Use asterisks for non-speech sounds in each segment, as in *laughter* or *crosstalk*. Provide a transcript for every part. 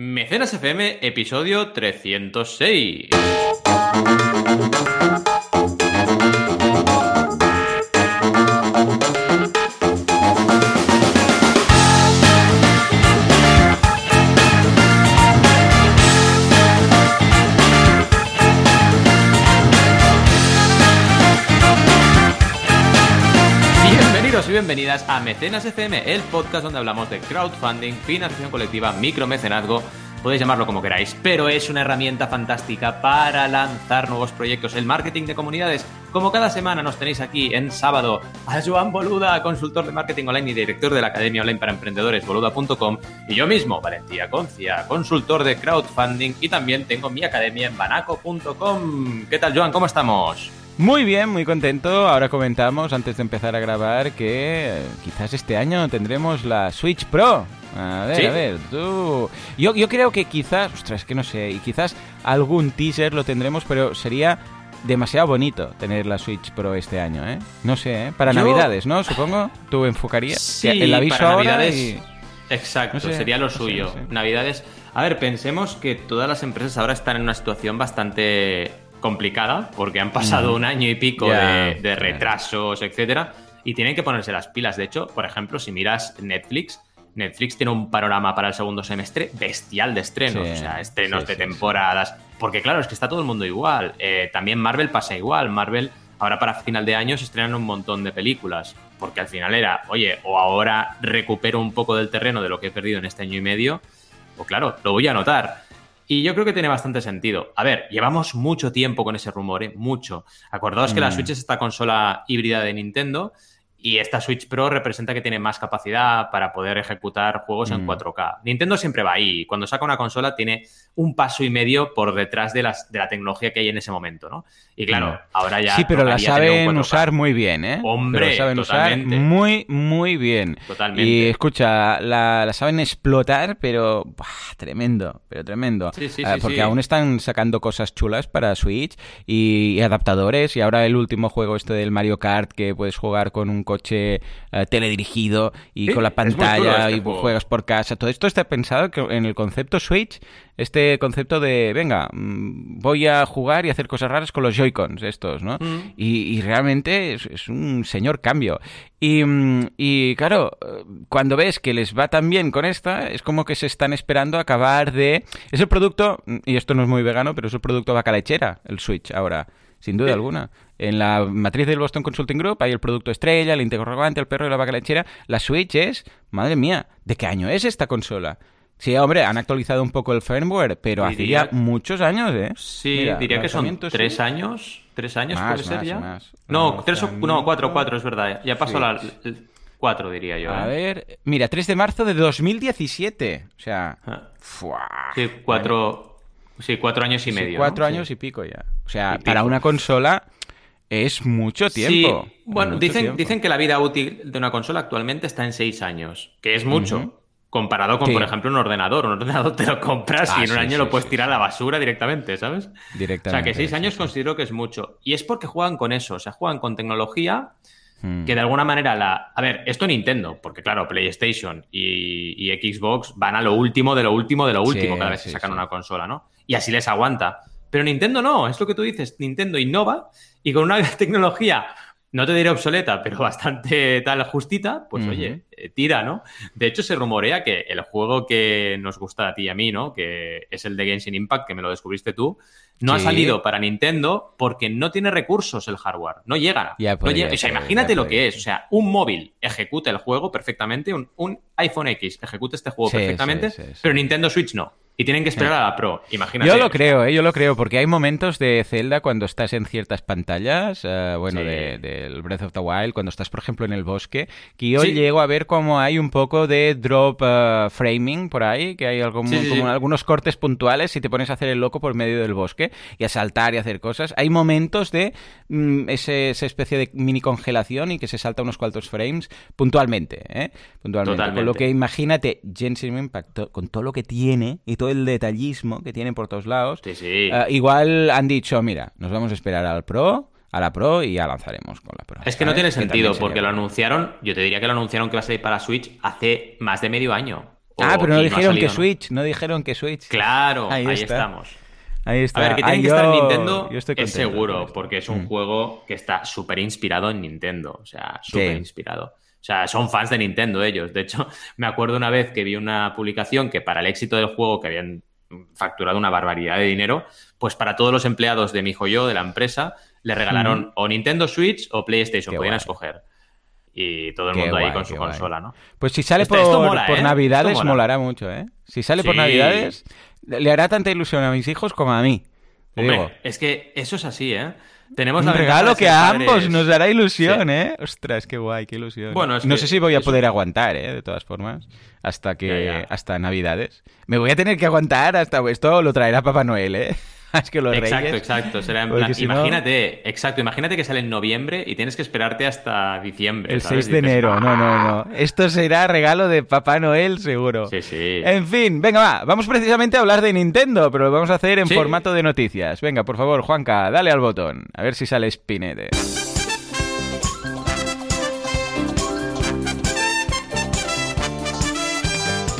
Mecenas FM, episodio 306. Bienvenidas a Mecenas FM, el podcast donde hablamos de crowdfunding, financiación colectiva, micromecenazgo, podéis llamarlo como queráis, pero es una herramienta fantástica para lanzar nuevos proyectos, el marketing de comunidades. Como cada semana nos tenéis aquí en sábado a Joan Boluda, consultor de marketing online y director de la Academia Online para Emprendedores, boluda.com, y yo mismo, Valentía Concia, consultor de crowdfunding y también tengo mi academia en banaco.com. ¿Qué tal, Joan? ¿Cómo estamos? Muy bien, muy contento. Ahora comentamos, antes de empezar a grabar, que eh, quizás este año tendremos la Switch Pro. A ver, ¿Sí? a ver, tú... Yo, yo creo que quizás, ostras, es que no sé, y quizás algún teaser lo tendremos, pero sería demasiado bonito tener la Switch Pro este año, ¿eh? No sé, ¿eh? Para Yo- Navidades, ¿no? Supongo, tú enfocarías. Sí, el aviso para ahora Navidades. y- Exacto, No sé, sería lo no sé, suyo. no sé. Navidades. A ver, pensemos que todas las empresas ahora están en una situación bastante complicada porque han pasado un año y pico de, retrasos, etcétera, y tienen que ponerse las pilas. De hecho, por ejemplo, si miras Netflix, Netflix tiene un panorama para el segundo semestre bestial de estrenos, Sí, o sea, estrenos sí, de sí. temporadas. Porque claro, es que está todo el mundo igual. Eh, también Marvel pasa igual. Marvel ahora para final de año se estrenan un montón de películas. Porque al final era, oye, o ahora recupero un poco del terreno de lo que he perdido en este año y medio, o claro, lo voy a anotar. Y yo creo que tiene bastante sentido. A ver, llevamos mucho tiempo con ese rumor, ¿eh? Mucho. Acordaos que la Mm. Switch es esta consola híbrida de Nintendo y esta Switch Pro representa que tiene más capacidad para poder ejecutar juegos en Mm. 4K. Nintendo siempre va ahí. Cuando saca una consola tiene un paso y medio por detrás de, las, de la tecnología que hay en ese momento, ¿no? Y claro, Mm. ahora ya... Sí, pero la saben 4K. usar muy bien, ¿eh? Hombre, Pero la saben totalmente. usar muy, muy bien. Totalmente. Y escucha, la, la saben explotar, pero tremendo, pero tremendo. Sí, sí, Ah, sí, porque aún están sacando cosas chulas para Switch y, y adaptadores. Y ahora el último juego este del Mario Kart que puedes jugar con un coche eh, teledirigido y Sí, con la pantalla este y juego. juegas por casa. Todo esto está pensado en el concepto Switch, este concepto de, venga, mm, voy a jugar y hacer cosas raras con los Joy-Cons estos, ¿no? Mm. Y, y realmente es, es un señor cambio. Y, mm, y, claro, cuando ves que les va tan bien con esta, es como que se están esperando acabar de... Es el producto, y esto no es muy vegano, pero es el producto vaca lechera, el Switch ahora, sin duda Sí. alguna. En la matriz del Boston Consulting Group hay el producto estrella, el interrogante, el perro y la vaca lechera. La Switch es, madre mía, ¿de qué año es esta consola? Sí, hombre, han actualizado un poco el firmware, pero Diría- ya muchos años, ¿eh? Sí, Mira, diría que son tres años. ¿Tres años Más, puede ser ya? más. No, tres o, no, cuatro, cuatro, es verdad. Ya pasó la, el cuatro, diría yo. A ¿eh? ver, mira, 3 de marzo de 2017. O sea, Ah. Sí, cuatro años y Sí, medio. cuatro ¿no? años Sí. y pico ya. O sea, para una consola es mucho tiempo. Sí, bueno, Mucho dicen, tiempo. dicen que la vida útil de una consola actualmente está en seis años, que es mucho. Comparado con, por ejemplo, un ordenador. Un ordenador te lo compras Ah, y en un año lo puedes tirar a la basura directamente, ¿sabes? O sea, Directamente. que seis años considero que es mucho. Y es porque juegan con eso, o sea, juegan con tecnología Mm. que de alguna manera la... A ver, esto Nintendo, porque claro, PlayStation y, y Xbox van a lo último de lo último de lo Sí, último cada vez que sí, sacan sí. una consola, ¿no? Y así les aguanta. Pero Nintendo no, es lo que tú dices, Nintendo innova y con una *laughs* tecnología, no te diré obsoleta, pero bastante tal justita, pues oye, tira, ¿no? De hecho, se rumorea que el juego que nos gusta a ti y a mí, ¿no? Que es el de Genshin Impact, que me lo descubriste tú, no ha salido para Nintendo porque no tiene recursos el hardware, no llega. Ya no llega. O sea, imagínate lo que podría es. O sea, un móvil ejecuta el juego perfectamente, un, un iPhone X ejecuta este juego Sí, perfectamente, sí, pero Nintendo Switch no. Y tienen que esperar a la Pro, imagínate. Yo lo creo, ¿eh? yo lo creo, porque hay momentos de Zelda cuando estás en ciertas pantallas, eh, bueno, Sí. de- del Breath of the Wild, cuando estás, por ejemplo, en el bosque, que yo llego a ver como hay un poco de drop eh, framing por ahí, que hay algún- Sí, sí, como sí. algunos cortes puntuales y te pones a hacer el loco por medio del bosque y a saltar y a hacer cosas. Hay momentos de mm, ese- esa especie de mini congelación y que se salta unos cuantos frames puntualmente, ¿eh? Puntualmente. Con lo que imagínate Genshin Impact con todo lo que tiene y todo el detallismo que tiene por todos lados. Sí, sí. eh, igual han dicho, mira, nos vamos a esperar al Pro, a la Pro y ya lanzaremos con la Pro. Es que no tiene sentido, porque lo anunciaron, yo te diría que lo anunciaron que va a salir para Switch hace más de medio año. ah, pero no dijeron que. Switch, no dijeron que Switch. Claro, Ahí ahí, está. estamos. Ahí está. A ver, que Ah, tiene que yo- estar en Nintendo yo estoy es seguro, porque es un Mm. juego que está súper inspirado en Nintendo. O sea, súper Sí. inspirado. O sea, son fans de Nintendo ellos. De hecho, *laughs* me acuerdo una vez que vi una publicación que para el éxito del juego, que habían facturado una barbaridad de dinero, pues para todos los empleados de mi yo de la empresa, le regalaron o Nintendo Switch o PlayStation, Qué podían guay. escoger. Y todo el Qué mundo ahí con su guay. consola, ¿no? Pues si sale por, esto mola, por ¿eh? Navidades, mola. molará mucho, ¿eh? Si sale por. Navidades, le hará tanta ilusión a mis hijos como a mí. Hombre, digo. es que eso es así, ¿eh? Tenemos Un la regalo que a padres- ambos nos hará ilusión, Sí. ¿eh? Ostras, qué guay, qué ilusión. Bueno, es no sé si voy a poder aguantar, ¿eh? De todas formas, hasta que Ya, ya. hasta Navidades. Me voy a tener que aguantar hasta esto lo traerá Papá Noel, ¿eh? *laughs* que los Exacto, reyes. exacto. Será en Porque plan, si no- imagínate, exacto, imagínate que sale en noviembre y tienes que esperarte hasta diciembre. El ¿sabes? 6 de Dices, enero, no, no, no. Esto será regalo de Papá Noel, seguro. Sí, sí. En fin, venga, va. Vamos precisamente a hablar de Nintendo, pero lo vamos a hacer en Sí. formato de noticias. Venga, por favor, Juanca, dale al botón. A ver si sale Spinete.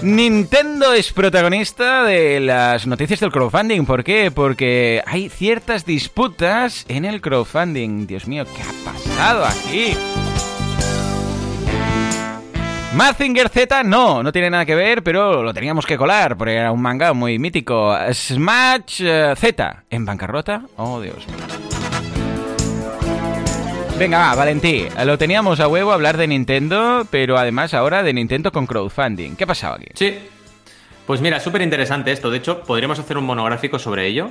Nintendo es protagonista de las noticias del crowdfunding. ¿Por qué? Porque hay ciertas disputas en el crowdfunding. Dios mío, ¿qué ha pasado aquí? Mazinger Z no, no tiene nada que ver, pero lo teníamos que colar porque era un manga muy mítico. Smash eh, Z en bancarrota. Oh, Dios mío. Venga, va, Valentí. Lo teníamos a huevo hablar de Nintendo, pero además ahora de Nintendo con crowdfunding. ¿Qué ha pasado aquí? Sí. Pues mira, súper interesante esto. De hecho, podríamos hacer un monográfico sobre ello.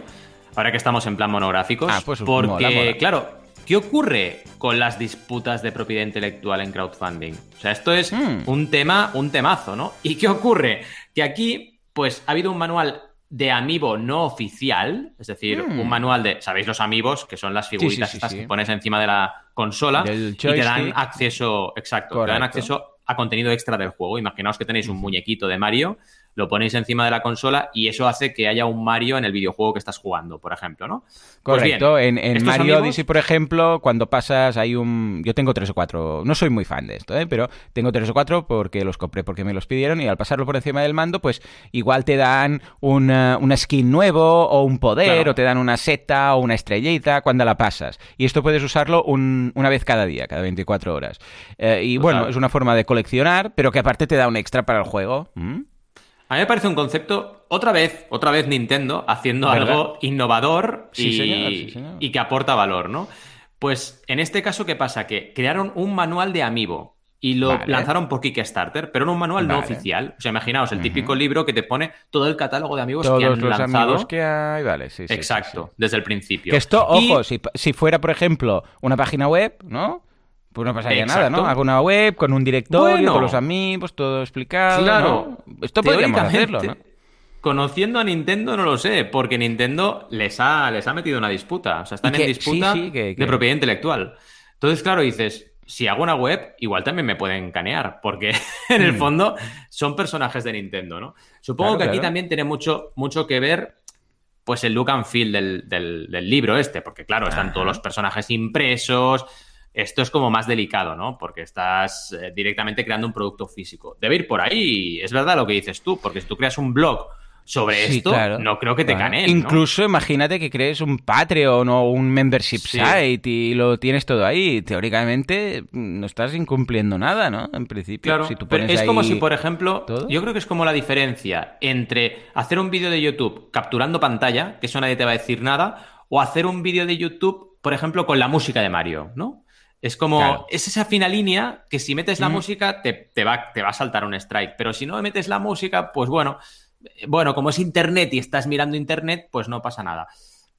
Ahora que estamos en plan monográficos. Ah, pues porque, mola, mola. claro, ¿qué ocurre con las disputas de propiedad intelectual en crowdfunding? O sea, esto es Hmm. un tema, un temazo, ¿no? ¿Y qué ocurre? Que aquí, pues, ha habido un manual de amiibo no oficial, es decir, Hmm. un manual de, ¿sabéis los amigos? Que son las figuritas sí, sí, estas que pones encima de la consola y te dan acceso, exacto, te dan acceso a contenido extra del juego. Imaginaos que tenéis un muñequito de Mario, lo ponéis encima de la consola y eso hace que haya un Mario en el videojuego que estás jugando, por ejemplo, ¿no? Pues bien, Correcto, en, Mario amigos- Odyssey, por ejemplo, cuando pasas hay un... Yo tengo tres o cuatro, no soy muy fan de esto, ¿eh? pero tengo tres o cuatro porque los compré porque me los pidieron y al pasarlo por encima del mando, pues igual te dan una, una skin nuevo o un poder Claro. o te dan una seta o una estrellita cuando la pasas. Y esto puedes usarlo un- una vez cada día, cada 24 horas. Eh, y bueno, es una forma de coleccionar, pero que aparte te da un extra para el juego. ¿Mm? A mí me parece un concepto, otra vez, otra vez Nintendo haciendo ¿Verdad? algo innovador y, Sí, señor, sí, señor. y que aporta valor, ¿no? Pues en este caso, ¿qué pasa? Que crearon un manual de Amiibo y lo Vale. lanzaron por Kickstarter, pero era un manual no oficial. O sea, imaginaos, el típico libro que te pone todo el catálogo de amigos Todos que han los lanzado. amigos que hay, vale, sí, sí, Exacto, sí. desde el principio. Que esto, Y- ojo, si, si fuera, por ejemplo, una página web, ¿no? Pues no pasaría nada, ¿no? Exacto. Hago una web con un directorio, Bueno. con los amigos, todo explicado. Claro, ¿no? Esto podríamos hacerlo, ¿no? Conociendo a Nintendo no lo sé, porque Nintendo les ha, les ha metido una disputa. O sea, están que- en disputa sí, sí, que- que- de propiedad intelectual. Entonces, claro, dices, si hago una web, igual también me pueden canear, porque *laughs* en el fondo son personajes de Nintendo, ¿no? Supongo Mm. Claro, que aquí claro. también tiene mucho, mucho que ver pues el look and feel del, del- del libro este, porque claro, están Ajá. todos los personajes impresos. Esto es como más delicado, ¿no? Porque estás eh, directamente creando un producto físico. Debe ir por ahí, es verdad lo que dices tú, porque si tú creas un blog sobre Sí, esto, claro, no creo que te claro. caneen. ¿no? Incluso imagínate que crees un Patreon o un membership Sí. site y lo tienes todo ahí. Teóricamente mm, no estás incumpliendo nada, ¿no? En principio, Claro, si tú pero pones es como si, por ejemplo, todo. yo creo que es como la diferencia entre hacer un vídeo de YouTube capturando pantalla, que eso nadie te va a decir nada, o hacer un vídeo de YouTube, por ejemplo, con la música de Mario, ¿no? Es como, Claro. es esa fina línea que si metes la Mm. música te, te va, te va a saltar un strike, pero si no metes la música, pues bueno, bueno, como es internet y estás mirando internet, pues no pasa nada.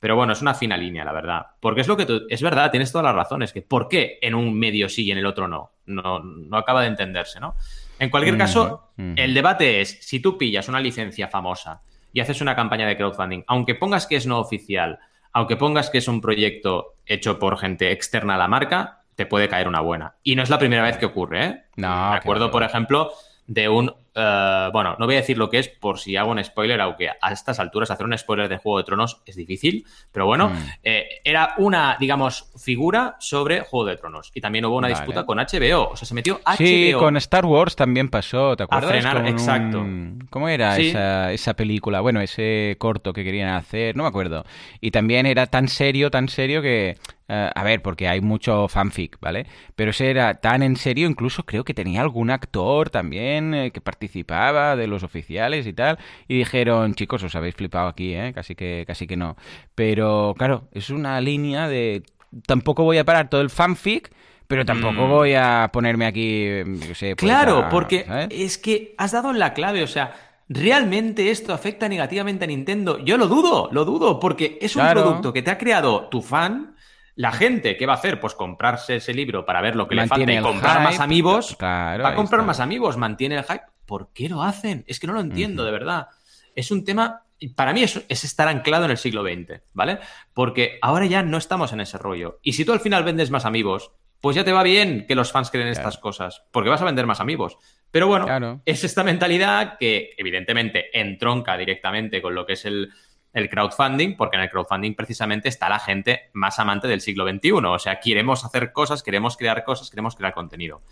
Pero bueno, es una fina línea, la verdad. Porque es lo que tú, es verdad, tienes todas las razones. Que ¿Por qué en un medio sí y en el otro no? No, no acaba de entenderse, ¿no? En cualquier caso, el debate es, si tú pillas una licencia famosa y haces una campaña de crowdfunding, aunque pongas que es no oficial, aunque pongas que es un proyecto hecho por gente externa a la marca, te puede caer una buena. Y no es la primera vez que ocurre, ¿eh? No, Me acuerdo, por ejemplo, de un eh, bueno, no voy a decir lo que es por si hago un spoiler, aunque a estas alturas hacer un spoiler de Juego de Tronos es difícil, pero bueno, mm. eh, era una, digamos, figura sobre Juego de Tronos. Y también hubo una disputa con HBO, o sea, se metió HBO. Sí, con Star Wars también pasó, ¿te acuerdas? exacto. ¿Cómo era esa, esa película? Bueno, ese corto que querían hacer, no me acuerdo. Y también era tan serio, tan serio que eh, a ver, porque hay mucho fanfic, ¿vale? Pero ese era tan en serio, incluso creo que tenía algún actor también eh, que participaba de los oficiales y tal. Y dijeron, chicos, os habéis flipado aquí, ¿eh? Casi que, casi que no. Pero claro, es una línea de... Tampoco voy a parar todo el fanfic, pero tampoco mm. voy a ponerme aquí, yo sé, pues Claro, porque es que has dado la clave, o sea, ¿realmente esto afecta negativamente a Nintendo? Yo lo dudo, lo dudo, porque es un producto que te ha creado tu fan la gente, ¿qué va a hacer? Pues comprarse ese libro para ver lo que le falta y comprar más amigos. va a comprar más amigos, mantiene el hype. ¿Por qué lo hacen? Es que no lo entiendo, de verdad. Es un tema, para mí es, es, estar anclado en el siglo XX, ¿vale? Porque ahora ya no estamos en ese rollo. Y si tú al final vendes más amigos, pues ya te va bien que los fans creen estas cosas, porque vas a vender más amigos. Pero bueno, es esta mentalidad que evidentemente entronca directamente con lo que es el, el crowdfunding, porque en el crowdfunding precisamente está la gente más amante del siglo XXI. O sea, queremos hacer cosas, queremos crear cosas, queremos crear contenido.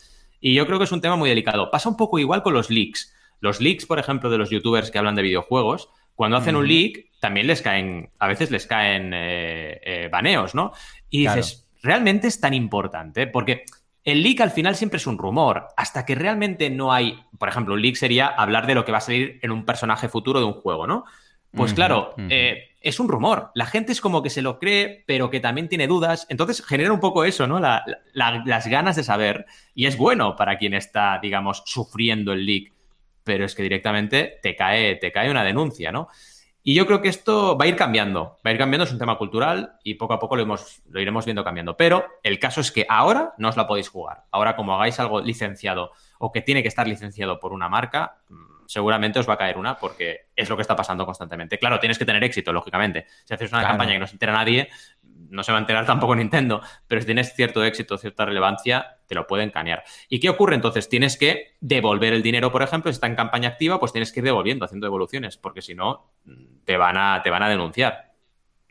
Y yo creo que es un tema muy delicado. Pasa un poco igual con los leaks. Los leaks, por ejemplo, de los youtubers que hablan de videojuegos, cuando hacen un leak, también les caen, a veces les caen eh, eh, baneos, ¿no? Y dices, ¿realmente es tan importante? Porque el leak al final siempre es un rumor, hasta que realmente no hay, por ejemplo, un leak sería hablar de lo que va a salir en un personaje futuro de un juego, ¿no? Pues claro, eh, es un rumor. La gente es como que se lo cree, pero que también tiene dudas. Entonces genera un poco eso, ¿no? las ganas de saber. Y es bueno para quien está, digamos, sufriendo el leak. Pero es que directamente te cae, te cae una denuncia, ¿no? Y yo creo que esto va a ir cambiando. Va a ir cambiando, es un tema cultural y poco a poco lo, lo iremos viendo cambiando. Pero el caso es que ahora no os la podéis jugar. Ahora, como hagáis algo licenciado o que tiene que estar licenciado por una marca seguramente os va a caer una porque es lo que está pasando constantemente. Claro, tienes que tener éxito, lógicamente. Si haces una campaña que no se entera nadie, no se va a enterar tampoco *laughs* Nintendo, pero si tienes cierto éxito, cierta relevancia, te lo pueden canear. ¿Y qué ocurre entonces? Tienes que devolver el dinero, por ejemplo, si está en campaña activa, pues tienes que ir devolviendo, haciendo devoluciones, porque si no, te van a, te van a denunciar.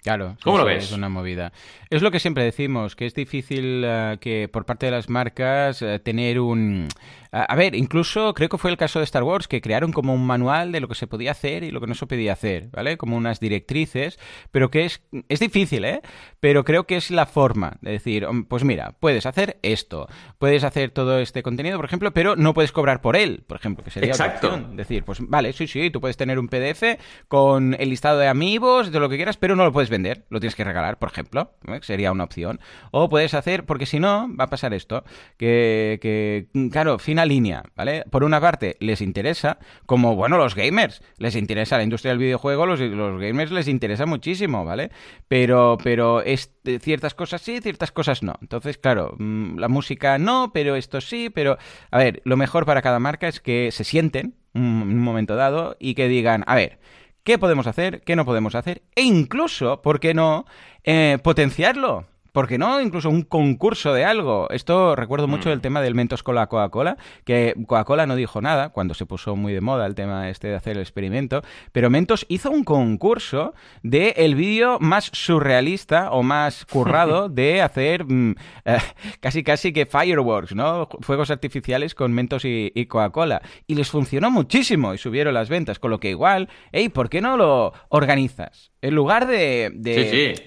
Claro, ¿cómo lo ves? Es una movida. Es lo que siempre decimos, que es difícil eh, que por parte de las marcas eh, tener un a ver, incluso creo que fue el caso de Star Wars, que crearon como un manual de lo que se podía hacer y lo que no se podía hacer, ¿vale? Como unas directrices, pero que es, es difícil, ¿eh? Pero creo que es la forma de decir, pues mira, puedes hacer esto, puedes hacer todo este contenido, por ejemplo, pero no puedes cobrar por él, por ejemplo, que sería Exacto. Otra opción. Decir, pues vale, sí, sí, tú puedes tener un PDF con el listado de amigos, de lo que quieras, pero no lo puedes vender, lo tienes que regalar, por ejemplo, ¿eh? sería una opción. O puedes hacer, porque si no, va a pasar esto, que, que claro, final línea, ¿vale? Por una parte, les interesa, como, bueno, los gamers, les interesa la industria del videojuego, los, los gamers les interesa muchísimo, ¿vale? Pero, pero es, ciertas cosas sí, ciertas cosas no. Entonces, claro, mm, la música no, pero esto sí, pero, a ver, lo mejor para cada marca es que se sienten en un momento dado y que digan, a ver, ¿qué podemos hacer? ¿Qué no podemos hacer? E incluso, ¿por qué no? Eh, potenciarlo. ¿Por qué no? Incluso un concurso de algo. Esto recuerdo mucho el mm. tema del Mentos con la Coca-Cola, que Coca-Cola no dijo nada cuando se puso muy de moda el tema este de hacer el experimento, pero Mentos hizo un concurso de el vídeo más surrealista o más currado *laughs* de hacer mm, eh, casi casi que fireworks, ¿no? Fuegos artificiales con Mentos y, Coca-Cola. Y les funcionó muchísimo y subieron las ventas, con lo que igual, hey, ¿por qué no lo organizas? En lugar de,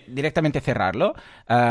directamente cerrarlo,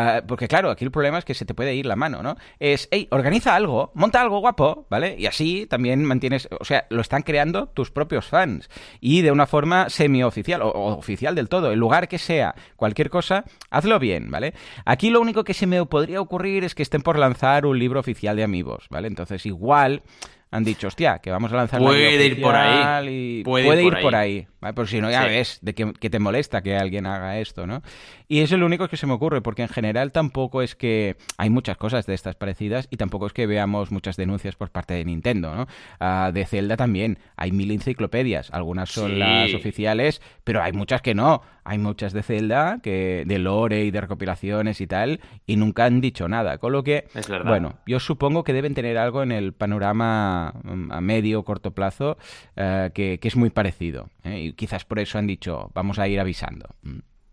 ah, porque claro, aquí el problema es que se te puede ir la mano, ¿no? Es, hey, organiza algo, monta algo guapo, ¿vale? Y así también mantienes, o sea, lo están creando tus propios fans. Y de una forma semi-oficial, o, oficial del todo. En lugar que sea cualquier cosa, hazlo bien, ¿vale? Aquí lo único que se me podría ocurrir es que estén por lanzar un libro oficial de amigos, ¿vale? Entonces igual han dicho, hostia, que vamos a lanzar puede ir por ahí puede, ir, por, ahí. Por si no, ya ves de que, te molesta que alguien haga esto, ¿no? Y es lo único que se me ocurre, porque en general tampoco es que hay muchas cosas de estas parecidas y tampoco es que veamos muchas denuncias por parte de Nintendo, ¿no? Ah, de Zelda también, hay mil enciclopedias, algunas son las oficiales, pero hay muchas que no. Hay muchas de Zelda, que de lore y de recopilaciones y tal, y nunca han dicho nada. Con lo que, bueno, yo supongo que deben tener algo en el panorama mm, a medio o corto plazo eh, que, es muy parecido. ¿eh? Y quizás por eso han dicho, vamos a ir avisando.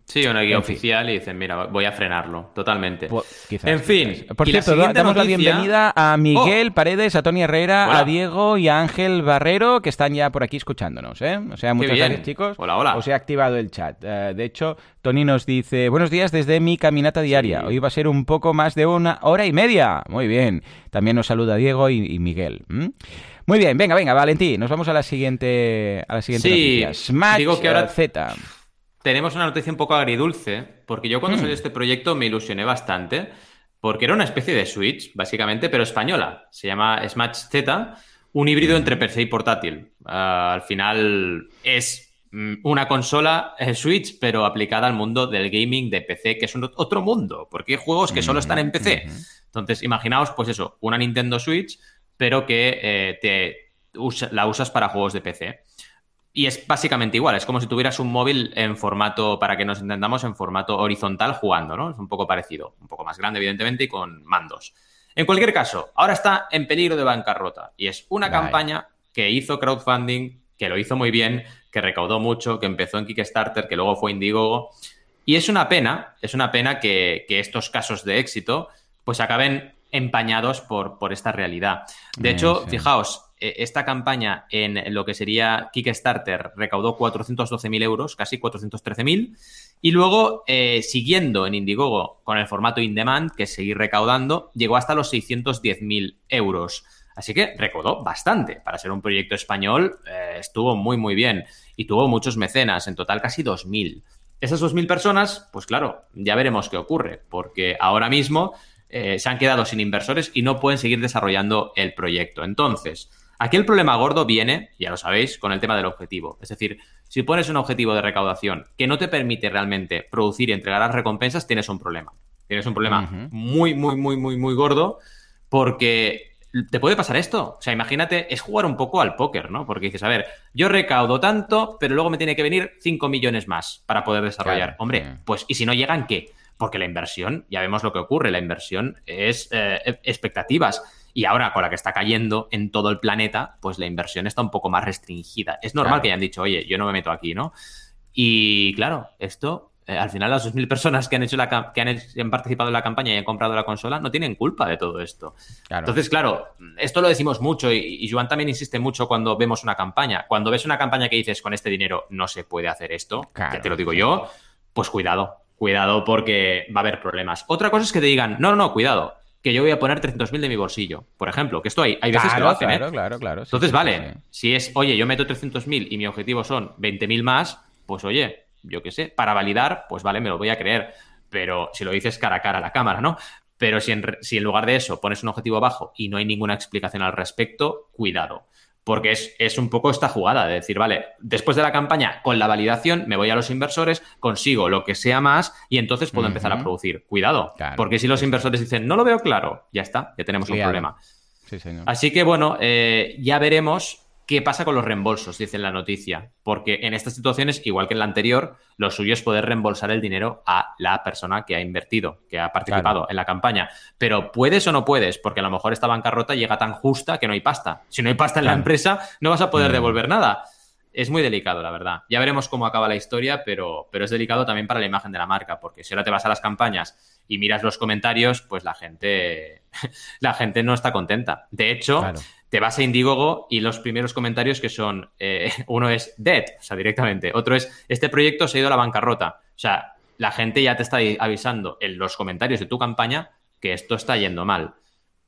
Sí, una guía oficial y dicen, mira, voy a frenarlo, totalmente. en fin. Por cierto, damos la bienvenida a Miguel oh. Paredes, a Tony Herrera, a Diego y a Ángel Barrero, que están ya por aquí escuchándonos, ¿eh? O sea, muchas gracias, chicos. Hola, hola. Os he activado el chat. Eh, de hecho, Tony nos dice, buenos días desde mi caminata diaria. Hoy va a ser un poco más de una hora y media. Muy bien. También nos saluda Diego y, Miguel. Muy bien, venga, venga, Valentín, nos vamos a la siguiente, a la siguiente noticia. Smash Digo que ahora... Z tenemos una noticia un poco agridulce, porque yo cuando hmm. salió este proyecto me ilusioné bastante, porque era una especie de Switch, básicamente, pero española. Se llama Smash Z, un híbrido entre PC y portátil. Ah, al final es mm, una consola eh, Switch, pero aplicada al mundo del gaming de PC, que es otro mundo, porque hay juegos que solo están en PC. Entonces, imaginaos, pues eso, una Nintendo Switch, pero que eh, te la usas para juegos de PC. Y es básicamente igual, es como si tuvieras un móvil en formato, para que nos entendamos, en formato horizontal jugando, ¿no? Es un poco parecido, un poco más grande, evidentemente, y con mandos. En cualquier caso, ahora está en peligro de bancarrota y es una campaña que hizo crowdfunding, que lo hizo muy bien, que recaudó mucho, que empezó en Kickstarter, que luego fue Indiegogo. Y es una pena, es una pena que, estos casos de éxito pues acaben empañados por, por esta realidad. De hecho, fijaos, esta campaña en lo que sería Kickstarter recaudó 412.000 euros, casi 413.000. Y luego, eh, siguiendo en Indiegogo con el formato in demand, que seguir recaudando, llegó hasta los 610.000 euros. Así que recaudó bastante. Para ser un proyecto español, eh, estuvo muy, muy bien. Y tuvo muchos mecenas, en total casi 2.000. Esas 2.000 personas, pues claro, ya veremos qué ocurre, porque ahora mismo se han quedado sin inversores y no pueden seguir desarrollando el proyecto. Entonces, Aquí el problema gordo viene, ya lo sabéis, con el tema del objetivo. Es decir, si pones un objetivo de recaudación que no te permite realmente producir y entregar las recompensas, tienes un problema. Tienes un problema muy, muy, muy, muy, muy gordo porque te puede pasar esto. O sea, imagínate, es jugar un poco al póker, ¿no? Porque dices, a ver, yo recaudo tanto, pero luego me tiene que venir 5 millones más para poder desarrollar. Hombre, pues, ¿y si no llegan qué? Porque la inversión, ya vemos lo que ocurre, la inversión es eh, expectativas. Y ahora, con la que está cayendo en todo el planeta, pues la inversión está un poco más restringida. Es normal que hayan dicho, oye, yo no me meto aquí, ¿no? Y claro, esto, eh, al final, las 2.000 personas que han hecho la que han, participado en la campaña y han comprado la consola no tienen culpa de todo esto. Entonces, claro, esto lo decimos mucho y, Joan también insiste mucho cuando vemos una campaña. Cuando ves una campaña que dices, con este dinero no se puede hacer esto, que te lo digo yo, pues cuidado, cuidado porque va a haber problemas. Otra cosa es que te digan, no, no, no, cuidado, que yo voy a poner 300.000 de mi bolsillo, por ejemplo, que esto hay, hay veces que lo hacen, ¿eh? claro, Claro, claro, Entonces, vale, si es, oye, yo meto 300.000 y mi objetivo son 20.000 más, pues oye, yo qué sé, para validar, pues vale, me lo voy a creer. Pero si lo dices cara a cara a la cámara, ¿no? Pero si en, si en lugar de eso pones un objetivo bajo y no hay ninguna explicación al respecto, cuidado porque es, un poco esta jugada de decir, vale, después de la campaña, con la validación, me voy a los inversores, consigo lo que sea más y entonces puedo empezar a producir. Cuidado, porque si los inversores dicen, no lo veo claro, ya está, ya tenemos un problema. Así que bueno, eh, ya veremos ¿Qué pasa con los reembolsos? Dice en la noticia. Porque en estas situaciones, igual que en la anterior, lo suyo es poder reembolsar el dinero a la persona que ha invertido, que ha participado en la campaña. Pero ¿puedes o no puedes? Porque a lo mejor esta bancarrota llega tan justa que no hay pasta. Si no hay pasta en la empresa, no vas a poder mm. devolver nada. Es muy delicado, la verdad. Ya veremos cómo acaba la historia, pero, pero es delicado también para la imagen de la marca, porque si ahora te vas a las campañas y miras los comentarios, pues la gente, *laughs* la gente no está contenta. De hecho, te vas a Indiegogo y los primeros comentarios que son, eh, *laughs* uno es dead, o sea, directamente, otro es, este proyecto se ha ido a la bancarrota. O sea, la gente ya te está avisando en los comentarios de tu campaña que esto está yendo mal.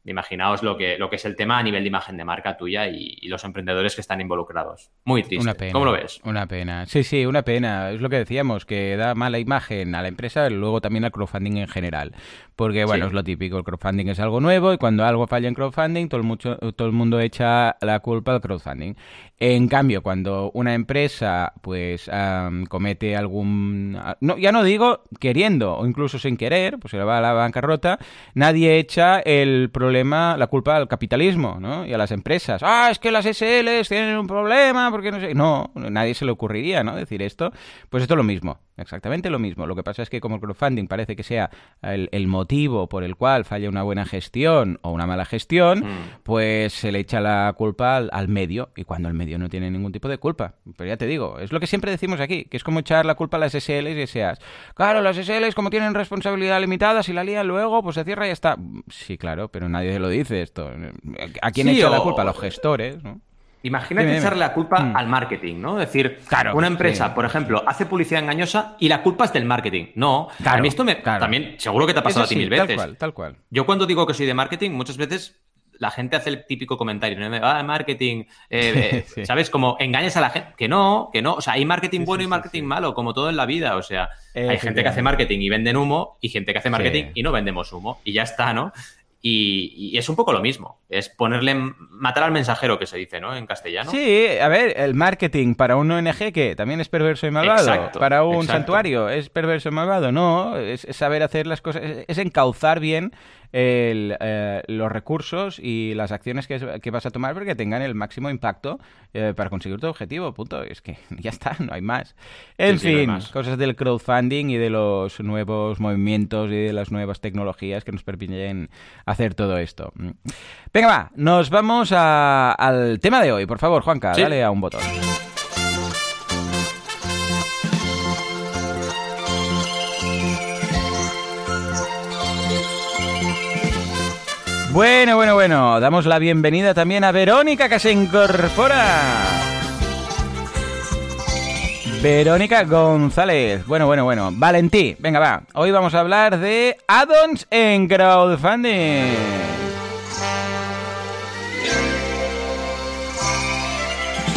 Imaginaos lo que, lo que es el tema a nivel de imagen de marca tuya y, los emprendedores que están involucrados. Muy triste. Una pena, ¿Cómo lo ves? Una pena. Sí, sí, una pena. Es lo que decíamos, que da mala imagen a la empresa y luego también al crowdfunding en general. Porque, bueno, es lo típico, el crowdfunding es algo nuevo y cuando algo falla en crowdfunding, todo el, mucho, todo el mundo echa la culpa al crowdfunding. En cambio, cuando una empresa pues comete algún... No, ya no digo queriendo o incluso sin querer, pues se le va a la bancarrota, nadie echa el problema, la culpa al capitalismo ¿no? y a las empresas. Ah, es que las SLs tienen un problema, porque no sé... No, nadie se le ocurriría ¿no? decir esto. Pues esto es lo mismo. Exactamente lo mismo. Lo que pasa es que como el crowdfunding parece que sea el, motivo por el cual falla una buena gestión o una mala gestión, mm. pues se le echa la culpa al, medio y cuando el medio no tiene ningún tipo de culpa. Pero ya te digo, es lo que siempre decimos aquí, que es como echar la culpa a las SLs y SEAs. Claro, las SLs como tienen responsabilidad limitada, si la lían luego, pues se cierra y ya está. Sí, claro, pero nadie lo dice esto. ¿A quién echa la culpa? A los gestores, ¿no? Imagínate echarle la culpa mm. al marketing, ¿no? Es decir, una empresa, por ejemplo, hace publicidad engañosa y la culpa es del marketing. No, a mí esto me, también seguro que te ha pasado a ti mil veces. Tal cual, tal cual. Yo cuando digo que soy de marketing, muchas veces la gente hace el típico comentario, ¿no? Ah, marketing, eh, *laughs* eh, ¿sabes? Como engañas a la gente. Que no, que no. O sea, hay marketing bueno y marketing malo, como todo en la vida. O sea, hay gente que hace marketing y venden humo y gente que hace marketing y no vendemos humo. Y ya está, ¿no? Y, es un poco lo mismo. Es ponerle, matar al mensajero que se dice, ¿no? En castellano. Sí, a ver, el marketing para un ONG que también es perverso y malvado. para un santuario es perverso y malvado. No, es, saber hacer las cosas, es encauzar bien eh, los recursos y las acciones que, vas a tomar para que tengan el máximo impacto eh, para conseguir tu objetivo. Punto. Es que *laughs* ya está, no hay más. En fin, cosas del crowdfunding y de los nuevos movimientos y de las nuevas tecnologías que nos permiten hacer todo esto. Venga, va, nos vamos al tema de hoy. Por favor, Juanca, dale a un botón. Bueno, bueno, bueno. Damos la bienvenida también a Verónica que se incorpora. Verónica González. Bueno, bueno, bueno. Valentí, venga, va. Hoy vamos a hablar de addons en crowdfunding.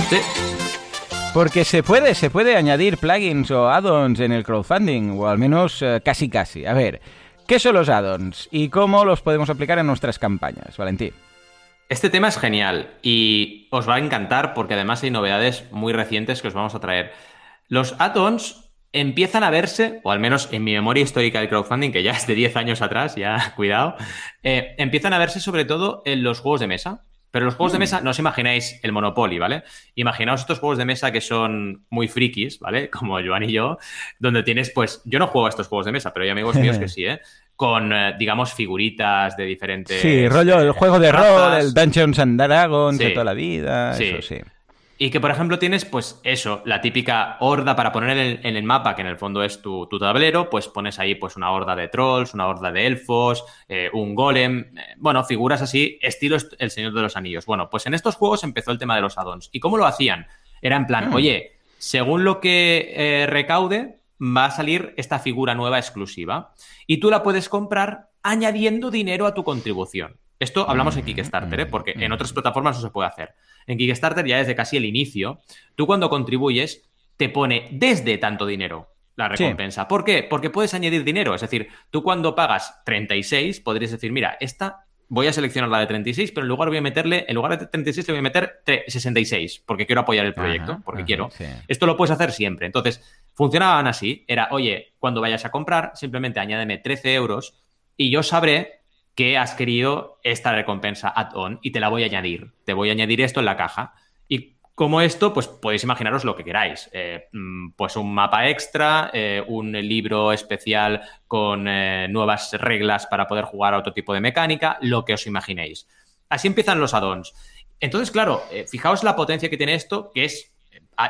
Sí. Porque se puede, se puede añadir plugins o add-ons en el crowdfunding, o al menos eh, casi casi. A ver, ¿Qué son los add-ons y cómo los podemos aplicar en nuestras campañas, Valentín? Este tema es genial y os va a encantar porque además hay novedades muy recientes que os vamos a traer. Los add-ons empiezan a verse, o al menos en mi memoria histórica del crowdfunding, que ya es de 10 años atrás, ya *laughs* cuidado, eh, empiezan a verse sobre todo en los juegos de mesa. Pero los juegos de mm. mesa, no os imagináis el Monopoly, ¿vale? Imaginaos estos juegos de mesa que son muy frikis, ¿vale? *laughs* Como Joan y yo, donde tienes, pues, yo no juego a estos juegos de mesa, pero hay amigos míos que *laughs* sí, ¿eh? Con, eh, digamos, figuritas de diferentes. Sí, rollo, el juego de rol, el Dungeons and Dragons de toda la vida, sí. eso sí. Y que, por ejemplo, tienes, pues eso, la típica horda para poner en el, mapa, que en el fondo es tu, tablero, pues pones ahí pues una horda de trolls, una horda de elfos, eh, un golem, eh, bueno, figuras así, estilo El Señor de los Anillos. Bueno, pues en estos juegos empezó el tema de los addons. ¿Y cómo lo hacían? Era en plan, mm. oye, según lo que eh, recaude, va a salir esta figura nueva exclusiva. Y tú la puedes comprar añadiendo dinero a tu contribución. Esto hablamos en Kickstarter, ¿eh? Porque en otras plataformas no se puede hacer. En Kickstarter ya desde casi el inicio, tú cuando contribuyes te pone desde tanto dinero la recompensa. ¿Por qué? Porque puedes añadir dinero. Es decir, tú cuando pagas 36 podrías decir, mira, esta voy a seleccionar la de 36, pero en lugar voy a meterle, en lugar de 36 le voy a meter 66, porque quiero apoyar el proyecto, porque quiero. Esto lo puedes hacer siempre. Entonces, funcionaban así. Era, oye, cuando vayas a comprar, simplemente añádeme 13 euros y yo sabré que has querido esta recompensa add-on y te la voy a añadir. Te voy a añadir esto en la caja. Y como esto, pues podéis imaginaros lo que queráis. Eh, mm, pues un mapa extra, eh, un libro especial con eh, nuevas reglas para poder jugar a otro tipo de mecánica, lo que os imaginéis. Así empiezan los add-ons. Entonces, claro, fijaos la potencia que tiene esto, que es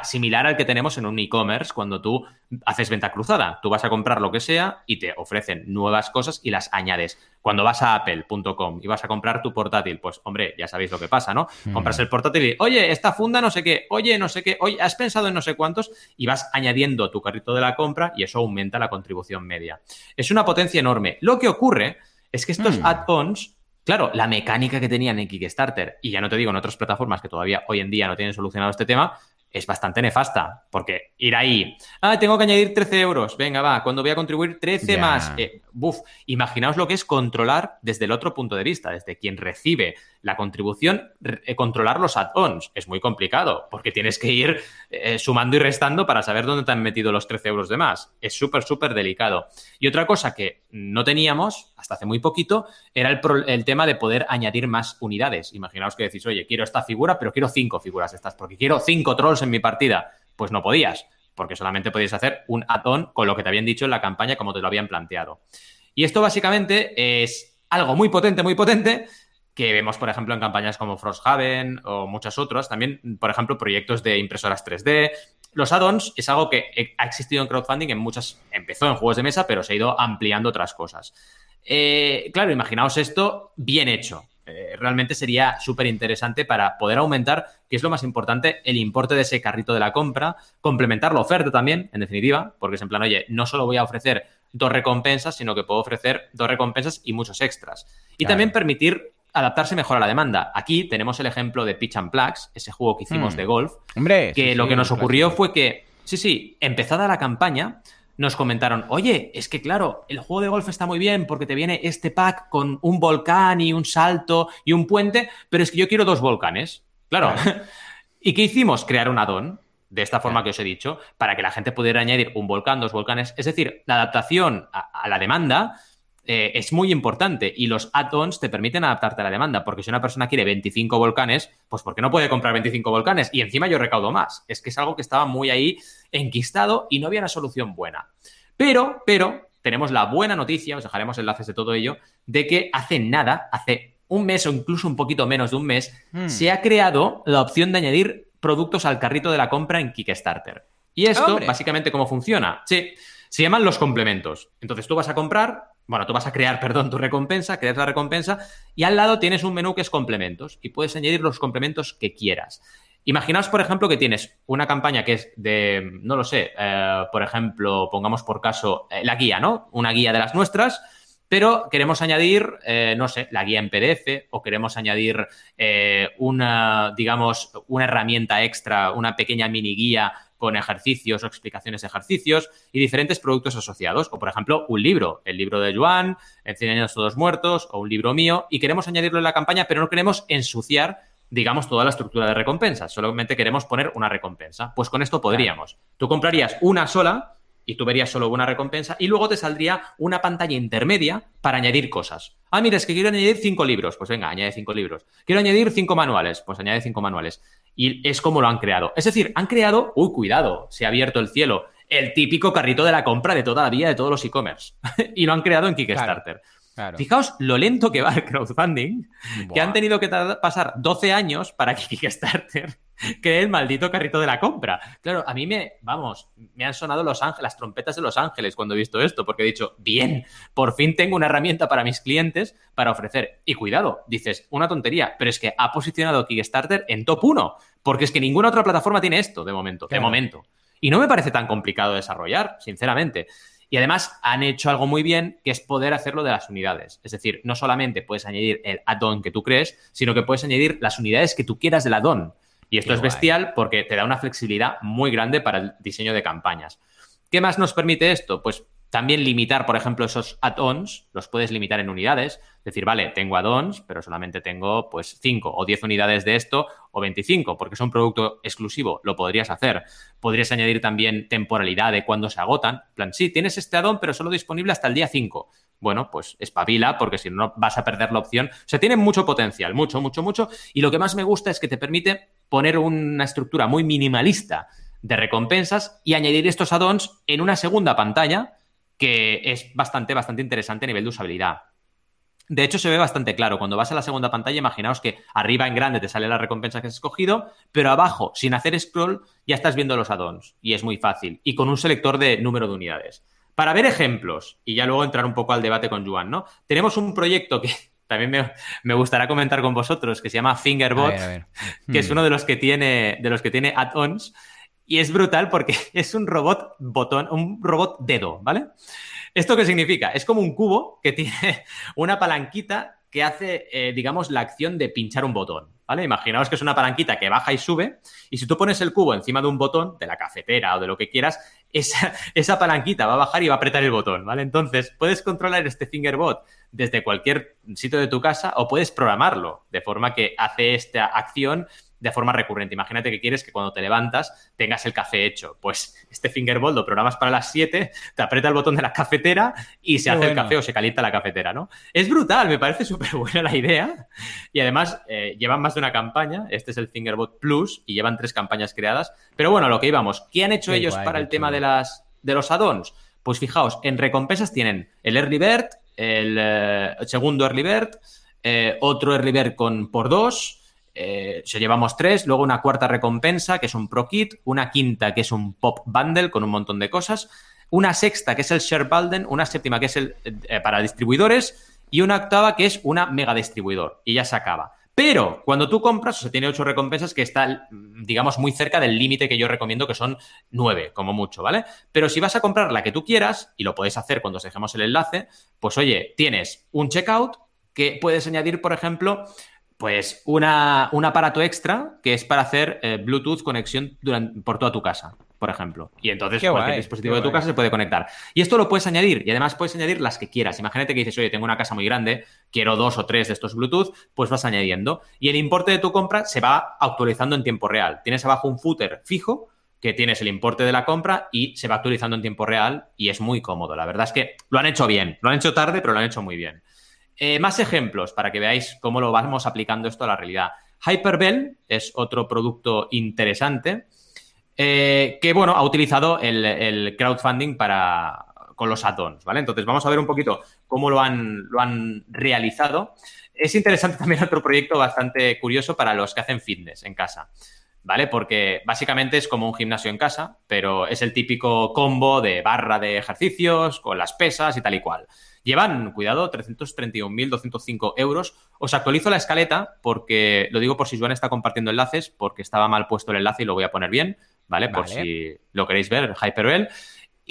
similar al que tenemos en un e-commerce cuando tú haces venta cruzada. Tú vas a comprar lo que sea y te ofrecen nuevas cosas y las añades. Cuando vas a apple.com y vas a comprar tu portátil, pues hombre, ya sabéis lo que pasa, ¿no? Mm. Compras el portátil y, oye, esta funda no sé qué, oye, no sé qué, oye, has pensado en no sé cuántos y vas añadiendo tu carrito de la compra y eso aumenta la contribución media. Es una potencia enorme. Lo que ocurre es que estos mm. add-ons claro, la mecánica que tenían en Kickstarter, y ya no te digo en otras plataformas que todavía hoy en día no tienen solucionado este tema, es bastante nefasta, porque ir ahí, ah, tengo que añadir 13 euros, venga, va, cuando voy a contribuir 13 más, eh, buf, imaginaos lo que es controlar desde el otro punto de vista, desde quien recibe la contribución, eh, controlar los add-ons es muy complicado, porque tienes que ir eh, sumando y restando para saber dónde te han metido los 13 euros de más. Es súper, súper delicado. Y otra cosa que no teníamos hasta hace muy poquito era el, el, tema de poder añadir más unidades. Imaginaos que decís, oye, quiero esta figura, pero quiero cinco figuras de estas, porque quiero cinco trolls en mi partida. Pues no podías, porque solamente podías hacer un add-on con lo que te habían dicho en la campaña como te lo habían planteado. Y esto básicamente es algo muy potente, muy potente, que vemos, por ejemplo, en campañas como Frosthaven o muchas otras. También, por ejemplo, proyectos de impresoras 3D. Los add-ons es algo que ha existido en crowdfunding en muchas, empezó en juegos de mesa, pero se ha ido ampliando otras cosas. Eh, claro, imaginaos esto bien hecho. Eh, realmente sería súper interesante para poder aumentar, que es lo más importante, el importe de ese carrito de la compra, complementar la oferta también, en definitiva, porque es en plan, oye, no solo voy a ofrecer dos recompensas, sino que puedo ofrecer dos recompensas y muchos extras. Y claro. también permitir adaptarse mejor a la demanda. Aquí tenemos el ejemplo de Pitch and Plugs, ese juego que hicimos mm. de golf, Hombre, que sí, lo sí, que nos clásico. ocurrió fue que, sí, sí, empezada la campaña, nos comentaron, oye, es que claro, el juego de golf está muy bien porque te viene este pack con un volcán y un salto y un puente, pero es que yo quiero dos volcanes. Claro. *laughs* ¿Y qué hicimos? Crear un add-on. De esta forma que os he dicho, para que la gente pudiera añadir un volcán, dos volcanes. Es decir, la adaptación a, a la demanda eh, es muy importante y los add-ons te permiten adaptarte a la demanda, porque si una persona quiere 25 volcanes, pues porque no puede comprar 25 volcanes y encima yo recaudo más. Es que es algo que estaba muy ahí enquistado y no había una solución buena. Pero, pero, tenemos la buena noticia, os dejaremos enlaces de todo ello, de que hace nada, hace un mes o incluso un poquito menos de un mes, Hmm. se ha creado la opción de añadir productos al carrito de la compra en Kickstarter. Y esto, ¡Hombre! básicamente, ¿cómo funciona? Sí, se llaman los complementos. Entonces tú vas a comprar, bueno, tú vas a crear, *laughs* perdón, tu recompensa, creas la recompensa y al lado tienes un menú que es complementos y puedes añadir los complementos que quieras. Imaginaos, por ejemplo, que tienes una campaña que es de, no lo sé, eh, por ejemplo, pongamos por caso eh, la guía, ¿no? Una guía de las nuestras, pero queremos añadir, eh, no sé, la guía en PDF o queremos añadir una, digamos, una herramienta extra, una pequeña mini guía con ejercicios o explicaciones de ejercicios y diferentes productos asociados. O, por ejemplo, un libro, el libro de Joan, En 100 años todos muertos, o un libro mío, y queremos añadirlo en la campaña, pero no queremos ensuciar, digamos, toda la estructura de recompensas. Solamente queremos poner una recompensa. Pues con esto podríamos. Tú comprarías una sola y tú verías solo una recompensa y luego te saldría una pantalla intermedia para añadir cosas. Ah, mira, es que quiero añadir cinco libros. Pues venga, añade cinco libros. Quiero añadir cinco manuales. Pues añade cinco manuales. Y es como lo han creado. Es decir, han creado, uy, cuidado, se ha abierto el cielo, el típico carrito de la compra de toda la vida de todos los e-commerce. *laughs* y lo han creado en Kickstarter. Fijaos lo lento que va el crowdfunding, que han tenido que pasar 12 años para que *laughs* Kickstarter cree el maldito carrito de la compra. Claro, a mí me, vamos, me han sonado los ángeles, las trompetas de los ángeles cuando he visto esto, porque he dicho, bien, por fin tengo una herramienta para mis clientes para ofrecer. Y cuidado, dices, una tontería, pero es que ha posicionado Kickstarter en top 1, porque es que ninguna otra plataforma tiene esto de momento, de momento. Y no me parece tan complicado desarrollar, sinceramente. Y además han hecho algo muy bien, que es poder hacerlo de las unidades. Es decir, no solamente puedes añadir el add-on que tú crees, sino que puedes añadir las unidades que tú quieras del add-on. Y esto Qué es guay. bestial porque te da una flexibilidad muy grande para el diseño de campañas. ¿Qué más nos permite esto? Pues también limitar, por ejemplo, esos add-ons, los puedes limitar en unidades. Decir, vale, tengo add-ons, pero solamente tengo pues 5 o 10 unidades de esto o 25, porque es un producto exclusivo, lo podrías hacer. Podrías añadir también temporalidad de cuándo se agotan. Plan, sí, tienes este add-on, pero solo disponible hasta el día 5. Bueno, pues espabila, porque si no vas a perder la opción. O sea, tiene mucho potencial, mucho, mucho, mucho. Y lo que más me gusta es que te permite poner una estructura muy minimalista de recompensas y añadir estos add-ons en una segunda pantalla que es bastante, bastante interesante a nivel de usabilidad. De hecho, se ve bastante claro. Cuando vas a la segunda pantalla, imaginaos que arriba en grande te sale la recompensa que has escogido, pero abajo, sin hacer scroll, ya estás viendo los add-ons. Y es muy fácil. Y con un selector de número de unidades. Para ver ejemplos, y ya luego entrar un poco al debate con Juan, ¿no? Tenemos un proyecto que *laughs* también me, me gustará comentar con vosotros, que se llama A Fingerbot, ver, a ver. que es Hmm. uno de los que tiene, de los que tiene add-ons. Y es brutal porque *laughs* es un robot botón, un robot dedo, ¿vale? ¿Esto qué significa? Es como un cubo que *laughs* tiene una palanquita que hace, eh, digamos, la acción de pinchar un botón, ¿vale? Imaginaos que es una palanquita que baja y sube, y si tú pones el cubo encima de un botón, de la cafetera o de lo que quieras, *laughs* esa, esa palanquita va a bajar y va a apretar el botón, ¿vale? Entonces, puedes controlar este fingerbot desde cualquier sitio de tu casa o puedes programarlo de forma que hace esta acción de forma recurrente. Imagínate que quieres que cuando te levantas tengas el café hecho. Pues este fingerbolt lo programas para las 7, te aprieta el botón de la cafetera y se hace el café o se calienta la cafetera, ¿no? Es brutal, me parece súper buena la idea. Y además eh, llevan más de una campaña. Este es el Fingerbot Plus y llevan tres campañas creadas. Pero bueno, a lo que íbamos. ¿Qué han hecho ellos para el tema de, las, de los addons? Pues fijaos, en recompensas tienen el Early Bird, el, eh, segundo Early Bird, eh, otro Early Bird con por dos, eh, se llevamos tres, luego una cuarta recompensa, que es un Pro Kit, una quinta, que es un Pop Bundle con un montón de cosas, una sexta, que es el Share Bundle, una séptima, que es el eh, para distribuidores, y una octava, que es una mega distribuidor, y ya se acaba. Pero cuando tú compras, o sea, tiene ocho recompensas que está, digamos, muy cerca del límite que yo recomiendo, que son nueve, como mucho, ¿vale? Pero si vas a comprar la que tú quieras, y lo puedes hacer cuando os dejemos el enlace, pues oye, tienes un checkout que puedes añadir, por ejemplo, pues una, un aparato extra que es para hacer eh, Bluetooth conexión por toda tu casa, por ejemplo. Y entonces cualquier dispositivo de tu casa se puede conectar. Y esto lo puedes añadir, y además puedes añadir las que quieras. Imagínate que dices, oye, tengo una casa muy grande, quiero dos o tres de estos Bluetooth, pues vas añadiendo. Y el importe de tu compra se va actualizando en tiempo real. Tienes abajo un footer fijo que tienes el importe de la compra y se va actualizando en tiempo real y es muy cómodo. La verdad es que lo han hecho bien. Lo han hecho tarde, pero lo han hecho muy bien. Eh, más ejemplos para que veáis cómo lo vamos aplicando esto a la realidad. Hyperbell es otro producto interesante eh, que, bueno, ha utilizado el, crowdfunding para, con los add ¿vale? Entonces vamos a ver un poquito cómo lo han, lo han realizado. Es interesante *laughs* también otro proyecto bastante curioso para los que hacen fitness en casa. ¿vale? Porque básicamente es como un gimnasio en casa, pero es el típico combo de barra de ejercicios con las pesas y tal y cual. Llevan, cuidado, 331.205 euros. Os actualizo la escaleta porque, lo digo por si Joan está compartiendo enlaces, porque estaba mal puesto el enlace y lo voy a poner bien, ¿vale? Por si lo queréis ver, Hyperwell.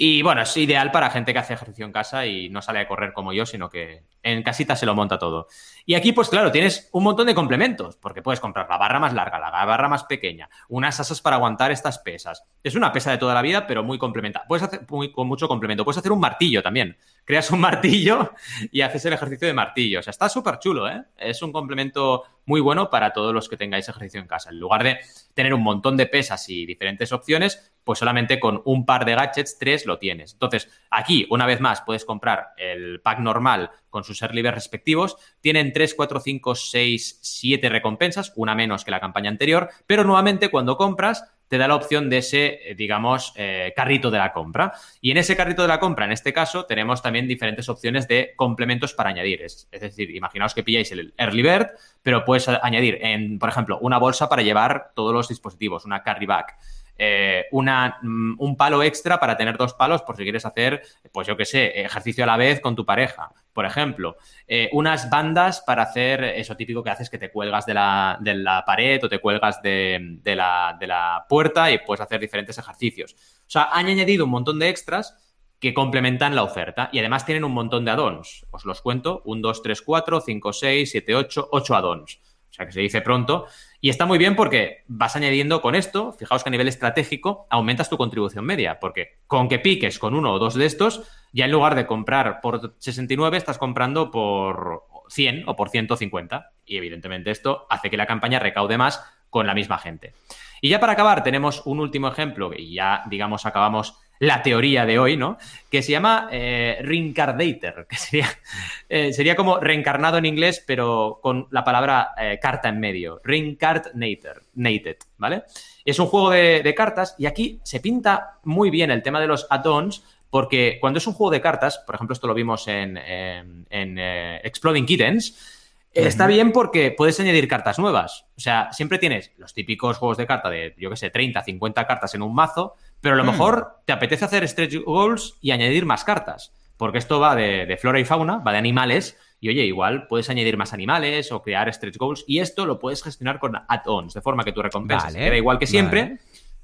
Y bueno, es ideal para gente que hace ejercicio en casa y no sale a correr como yo, sino que en casita se lo monta todo. Y aquí, pues claro, tienes un montón de complementos, porque puedes comprar la barra más larga, la barra más pequeña, unas asas para aguantar estas pesas. Es una pesa de toda la vida, pero muy complementada. Puedes hacer muy, con mucho complemento. Puedes hacer un martillo también. Creas un *laughs* martillo y haces el ejercicio de martillo. O sea, está súper chulo, ¿eh? Es un complemento muy bueno para todos los que tengáis ejercicio en casa. En lugar de tener un montón de pesas y diferentes opciones, pues solamente con un par de gadgets, tres lo tienes. Entonces, aquí, una vez más, puedes comprar el pack normal con sus early respectivos. Tienen 3, 4, 5, 6, 7 recompensas, una menos que la campaña anterior, pero nuevamente cuando compras te da la opción de ese, eh, digamos, eh, carrito de la compra. Y en ese carrito de la compra, en este caso, tenemos también diferentes opciones de complementos para añadir. Es, decir, imaginaos que pilláis el Early Bird, pero puedes añadir, en, por ejemplo, una bolsa para llevar todos los dispositivos, una carry bag. Eh, una, mm, un palo extra para tener dos palos por si quieres hacer, pues yo qué sé, ejercicio a la vez con tu pareja, por ejemplo. Eh, unas bandas para hacer eso típico que haces que te cuelgas de la, de la pared o te cuelgas de, la, de la puerta y puedes hacer diferentes ejercicios. O sea, han añadido un montón de extras que complementan la oferta y además tienen un montón de add-ons. Os los cuento, 1, 2, 3, 4, 5, 6, 7, 8, 8 add-ons. O sea, que se dice pronto. Y está muy bien porque vas añadiendo con esto, fijaos que a nivel estratégico aumentas tu contribución media, porque con que piques con uno o dos de estos, ya en lugar de comprar por 69, estás comprando por 100 o por 150. Y evidentemente esto hace que la campaña recaude más con la misma gente. Y ya para acabar, tenemos un último ejemplo, y ya, digamos, acabamos la teoría de hoy, ¿no? Que se llama eh, Reincarnator, que sería, *laughs* eh, sería como reencarnado en inglés, pero con la palabra eh, carta en medio. Reincarnator, nated, ¿vale? Es un juego de, cartas y aquí se pinta muy bien el tema de los add-ons, porque cuando es un juego de cartas, por ejemplo, esto lo vimos en, en, Exploding Kittens, Está bien porque puedes añadir cartas nuevas. O sea, siempre tienes los típicos juegos de carta de, yo qué sé, 30, 50 cartas en un mazo, pero a lo hmm. mejor te apetece hacer stretch goals y añadir más cartas, porque esto va de, flora y fauna, va de animales, y oye, igual puedes añadir más animales o crear stretch goals, y esto lo puedes gestionar con add-ons, de forma que tu recompensa queda igual que siempre,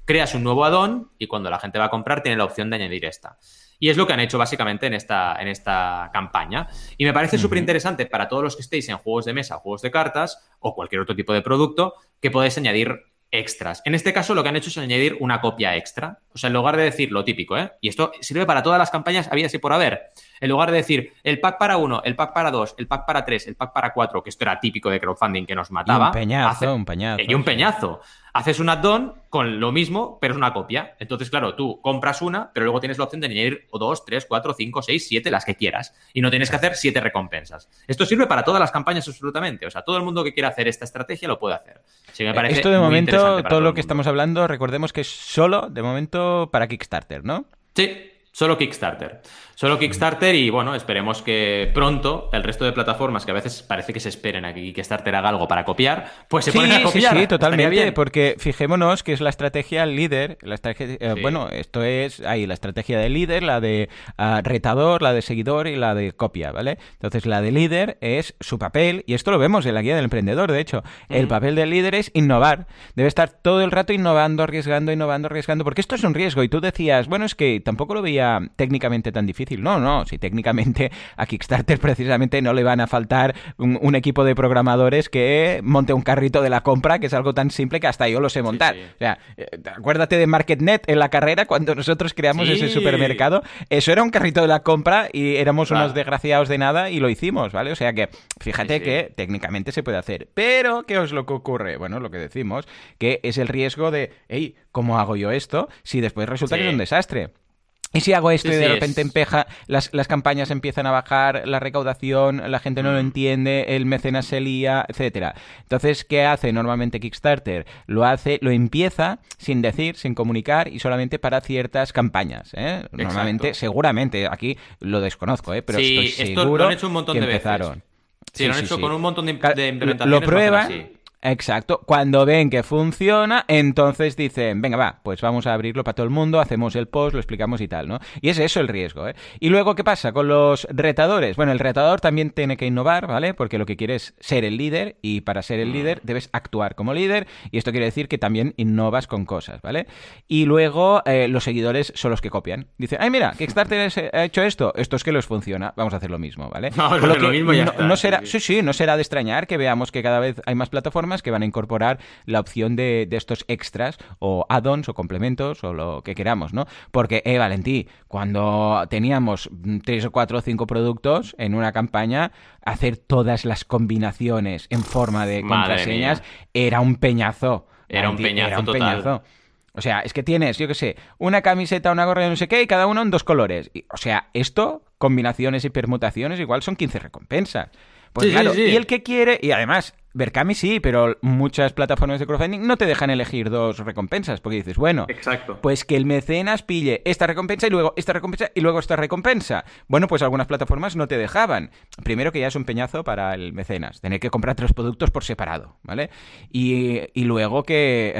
creas un nuevo add-on y cuando la gente va a comprar tiene la opción de añadir esta. Y es lo que han hecho básicamente en esta, en esta campaña. Y me parece súper interesante para todos los que estéis en juegos de mesa, juegos de cartas o cualquier otro tipo de producto que podéis añadir extras. En este caso lo que han hecho es añadir una copia extra. O sea, en lugar de decir lo típico, ¿eh? Y esto sirve para todas las campañas había así por haber. En lugar de decir el pack para uno, el pack para dos, el pack para tres, el pack para cuatro, que esto era típico de crowdfunding que nos mataba. un peñazo, un peñazo. Y un peñazo haces un add-on con lo mismo, pero es una copia. Entonces, claro, tú compras una, pero luego tienes la opción de añadir dos, tres, cuatro, cinco, seis, siete, las que quieras. Y no tienes que hacer siete recompensas. Esto sirve para todas las campañas absolutamente. O sea, todo el mundo que quiera hacer esta estrategia lo puede hacer. me parece Esto de momento, todo, lo que estamos hablando, recordemos que es solo de momento para Kickstarter, ¿no? Sí, solo Kickstarter. Solo Kickstarter y bueno, esperemos que pronto el resto de plataformas que a veces parece que se esperen a que Kickstarter haga algo para copiar, pues se ponen a copiar. Sí, sí, totalmente, porque fijémonos que es la estrategia líder, la estrategia, eh, bueno, esto es ahí la estrategia de líder, la de ah, retador, la de seguidor y la de copia, ¿vale? Entonces la de líder es su papel y esto lo vemos en la guía del emprendedor, de hecho, el papel del líder es innovar, debe estar todo el rato innovando, arriesgando, innovando, arriesgando, porque esto es un riesgo y tú decías, bueno, es que tampoco lo veía técnicamente tan difícil no, no, si técnicamente a Kickstarter precisamente no le van a faltar un, equipo de programadores que monte un carrito de la compra, que es algo tan simple que hasta yo lo sé montar. O sea, eh, acuérdate de MarketNet en la carrera cuando nosotros creamos ese supermercado. Eso era un carrito de la compra y éramos unos desgraciados de nada y lo hicimos, ¿vale? O sea que fíjate que técnicamente se puede hacer. Pero, ¿qué es lo que ocurre? Bueno, lo que decimos, que es el riesgo de, hey, ¿cómo hago yo esto si después resulta que es un desastre? Y si hago esto y de repente empeja, las, las, campañas empiezan a bajar, la recaudación, la gente no lo mm. entiende, el mecenas se lía, etcétera. Entonces, ¿qué hace normalmente Kickstarter? Lo hace, lo empieza sin decir, sin comunicar y solamente para ciertas campañas. ¿eh? Normalmente, seguramente, aquí lo desconozco, ¿eh? pero estoy seguro esto lo han hecho un montón de empezaron. Veces. Sí, lo han hecho con un montón de, de implementaciones. Lo prueban, Exacto. Cuando ven que funciona, entonces dicen, venga, va, pues vamos a abrirlo para todo el mundo, hacemos el post, lo explicamos y tal, ¿no? Y es eso el riesgo, ¿eh? Y luego, ¿qué pasa con los retadores? Bueno, el retador también tiene que innovar, ¿vale? Porque lo que quiere es ser el líder y para ser el líder debes actuar como líder y esto quiere decir que también innovas con cosas, ¿vale? Y luego eh, los seguidores son los que copian. Dicen, ay, mira, Kickstarter ha hecho esto, esto es que les funciona, vamos a hacer lo mismo, ¿vale? *laughs* No, lo, mismo ya no será, sí, sí, no será de extrañar que veamos que cada vez hay más plataformas que van a incorporar la opción de, estos extras o add-ons o complementos o lo que queramos, ¿no? Porque, eh, Valentí, cuando teníamos tres o cuatro o cinco productos en una campaña, hacer todas las combinaciones en forma de contraseñas era un peñazo. Era un peñazo total. O sea, es que tienes, yo qué sé, una camiseta, una gorra no sé qué, y cada uno en dos colores. o sea, esto, combinaciones y permutaciones, igual son 15 recompensas. Pues claro, y el que quiere, y además, Berkami sí, pero muchas plataformas de crowdfunding no te dejan elegir dos recompensas, porque dices, bueno, Exacto. pues que el mecenas pille esta recompensa y luego esta recompensa y luego esta recompensa. Bueno, pues algunas plataformas no te dejaban. Primero que ya es un peñazo para el mecenas, tener que comprar tres productos por separado, ¿vale? Y, luego que,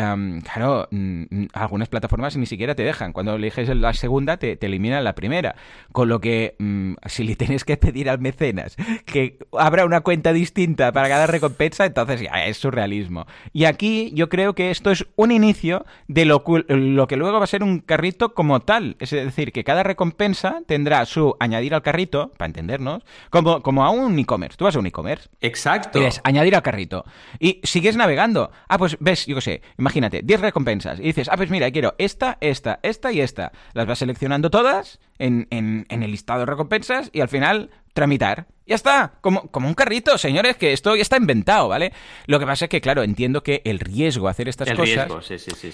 claro, mm, algunas plataformas ni siquiera te dejan. Cuando eliges la segunda, te, eliminan la primera. Con lo que, mm, si le tienes que pedir al mecenas que abra una cuenta distinta para cada recompensa, entonces ya es surrealismo. Y aquí yo creo que esto es un inicio de lo, lo que luego va a ser un carrito como tal. Es decir, que cada recompensa tendrá su añadir al carrito, para entendernos, como, como a un e-commerce. Tú vas a un e-commerce. Exacto. Y ves, añadir al carrito. Y sigues navegando. Ah, pues ves, yo qué sé, imagínate, 10 recompensas. Y dices, ah, pues mira, quiero esta, esta, esta y esta. Las vas seleccionando todas en, en, en el listado de recompensas y al final tramitar. Ya está, como, como un carrito, señores, que esto ya está inventado, ¿vale? Lo que pasa es que, claro, entiendo que el riesgo a hacer estas cosas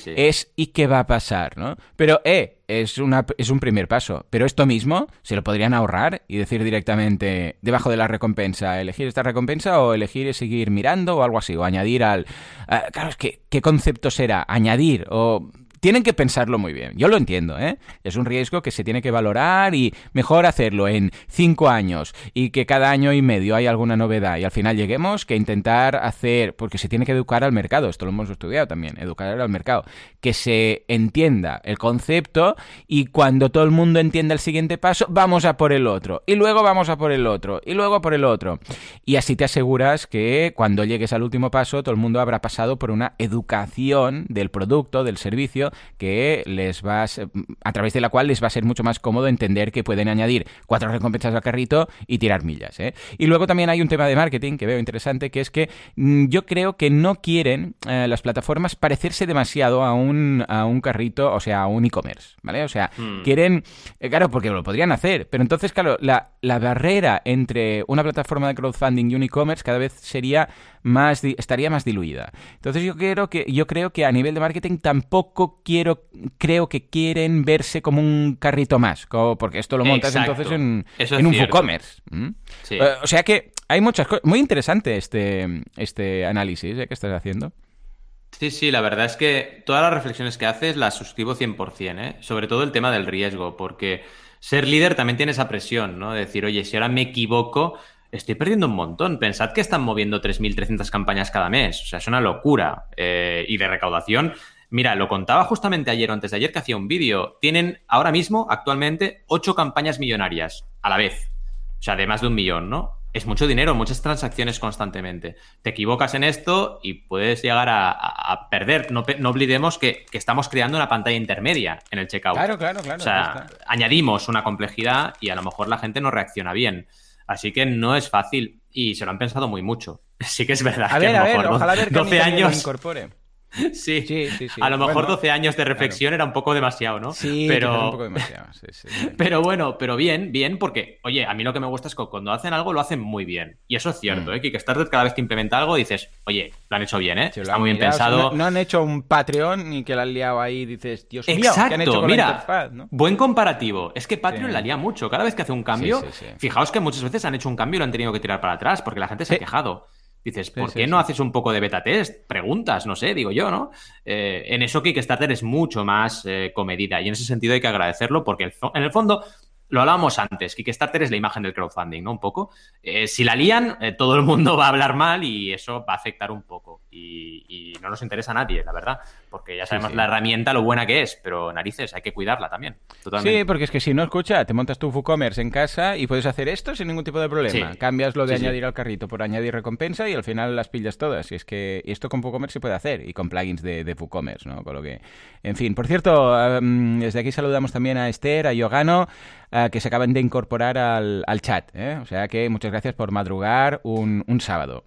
es ¿y qué va a pasar, no? Pero, eh, es, una, es un primer paso. Pero esto mismo se lo podrían ahorrar y decir directamente debajo de la recompensa, elegir esta recompensa o elegir seguir mirando o algo así, o añadir al... Claro, es que, ¿qué concepto será? Añadir o tienen que pensarlo muy bien. Yo lo entiendo, ¿eh? Es un riesgo que se tiene que valorar y mejor hacerlo en cinco años y que cada año y medio hay alguna novedad y al final lleguemos que intentar hacer, porque se tiene que educar al mercado, esto lo hemos estudiado también, educar al mercado, que se entienda el concepto y cuando todo el mundo entienda el siguiente paso, vamos a por el otro y luego vamos a por el otro y luego por el otro. Y así te aseguras que cuando llegues al último paso todo el mundo habrá pasado por una educación del producto, del servicio que les va a, través de la cual les va a ser mucho más cómodo entender que pueden añadir cuatro recompensas al carrito y tirar millas. ¿eh? Y luego también hay un tema de marketing que veo interesante, que es que mm, yo creo que no quieren eh, las plataformas parecerse demasiado a un, a un carrito, o sea, a un e-commerce, ¿vale? O sea, hmm. quieren, eh, claro, porque lo podrían hacer, pero entonces, claro, la, la barrera entre una plataforma de crowdfunding y un e-commerce cada vez sería más estaría más diluida. Entonces yo creo que yo creo que a nivel de marketing tampoco quiero creo que quieren verse como un carrito más, porque esto lo montas entonces en, en un WooCommerce. Eh, o sea que hay muchas cosas muy interesante este este análisis ¿eh? que estás haciendo. Sí, sí, la verdad es que todas las reflexiones que haces las suscribo 100%, ¿eh? sobre todo el tema del riesgo, porque ser líder también tiene esa presión, ¿no? De decir, oye, si ahora me equivoco, estoy perdiendo un montón. Pensad que están moviendo 3.300 campañas cada mes. O sea, es una locura. Eh, y de recaudación, mira, lo contaba justamente ayer o antes de ayer que hacía un vídeo. Tienen ahora mismo, actualmente, 8 campañas millonarias a la vez. O sea, de más de un millón, ¿no? Es mucho dinero, muchas transacciones constantemente. Te equivocas en esto y puedes llegar a, perder. No, olvidemos que, que, estamos creando una pantalla intermedia en el checkout. Claro, claro, claro. O sea, añadimos una complejidad y a lo mejor la gente no reacciona bien. Así que no es fácil y se lo han pensado muy mucho. *laughs* Sí que es verdad. A que ver, a, ver, ojalá ver 12 años. incorpore. *laughs* Sí. Sí, sí, A lo mejor 12 años de reflexión era un poco demasiado, ¿no? Sí, pero un poco demasiado. *laughs* pero bueno, pero bien, bien, porque, oye, a mí lo que me gusta es que cuando hacen algo lo hacen muy bien. Y eso es cierto, mm. ¿eh? Que Kickstarter cada vez que implementa algo dices, oye, lo han hecho bien, ¿eh? Está muy bien pensado. no, han hecho un Patreon ni que la han liado ahí y dices, Dios mío, ¿qué han hecho con mira, la interfaz, Buen comparativo. Es que Patreon la lía mucho. Cada vez que hace un cambio, fijaos que muchas veces han hecho un cambio y lo han tenido que tirar para atrás porque la gente se ha quejado. Dices, ¿por qué no haces un poco de beta test? Preguntas, no sé, digo yo, ¿no? Eh, en eso Kickstarter es mucho más eh, comedida y en ese sentido hay que agradecerlo porque en el fondo lo hablábamos antes, Kickstarter es la imagen del crowdfunding, ¿no? Un poco. Eh, si la lían, eh, todo el mundo va a hablar mal y eso va a afectar un poco. Y, no nos interesa a nadie, la verdad, porque ya sabemos la herramienta, lo buena que es, pero narices, hay que cuidarla también. Totalmente. Sí, porque es que si no, escucha, te montas tu WooCommerce en casa y puedes hacer esto sin ningún tipo de problema. Cambias lo de añadir al carrito por añadir recompensa y al final las pillas todas. Y es que esto con WooCommerce se puede hacer y con plugins de, de WooCommerce, ¿no? Con lo que... En fin, por cierto, em, desde aquí saludamos también a Esther, a Yogano, eh, que se acaban de incorporar al, chat. ¿eh? O sea que muchas gracias por madrugar un, sábado.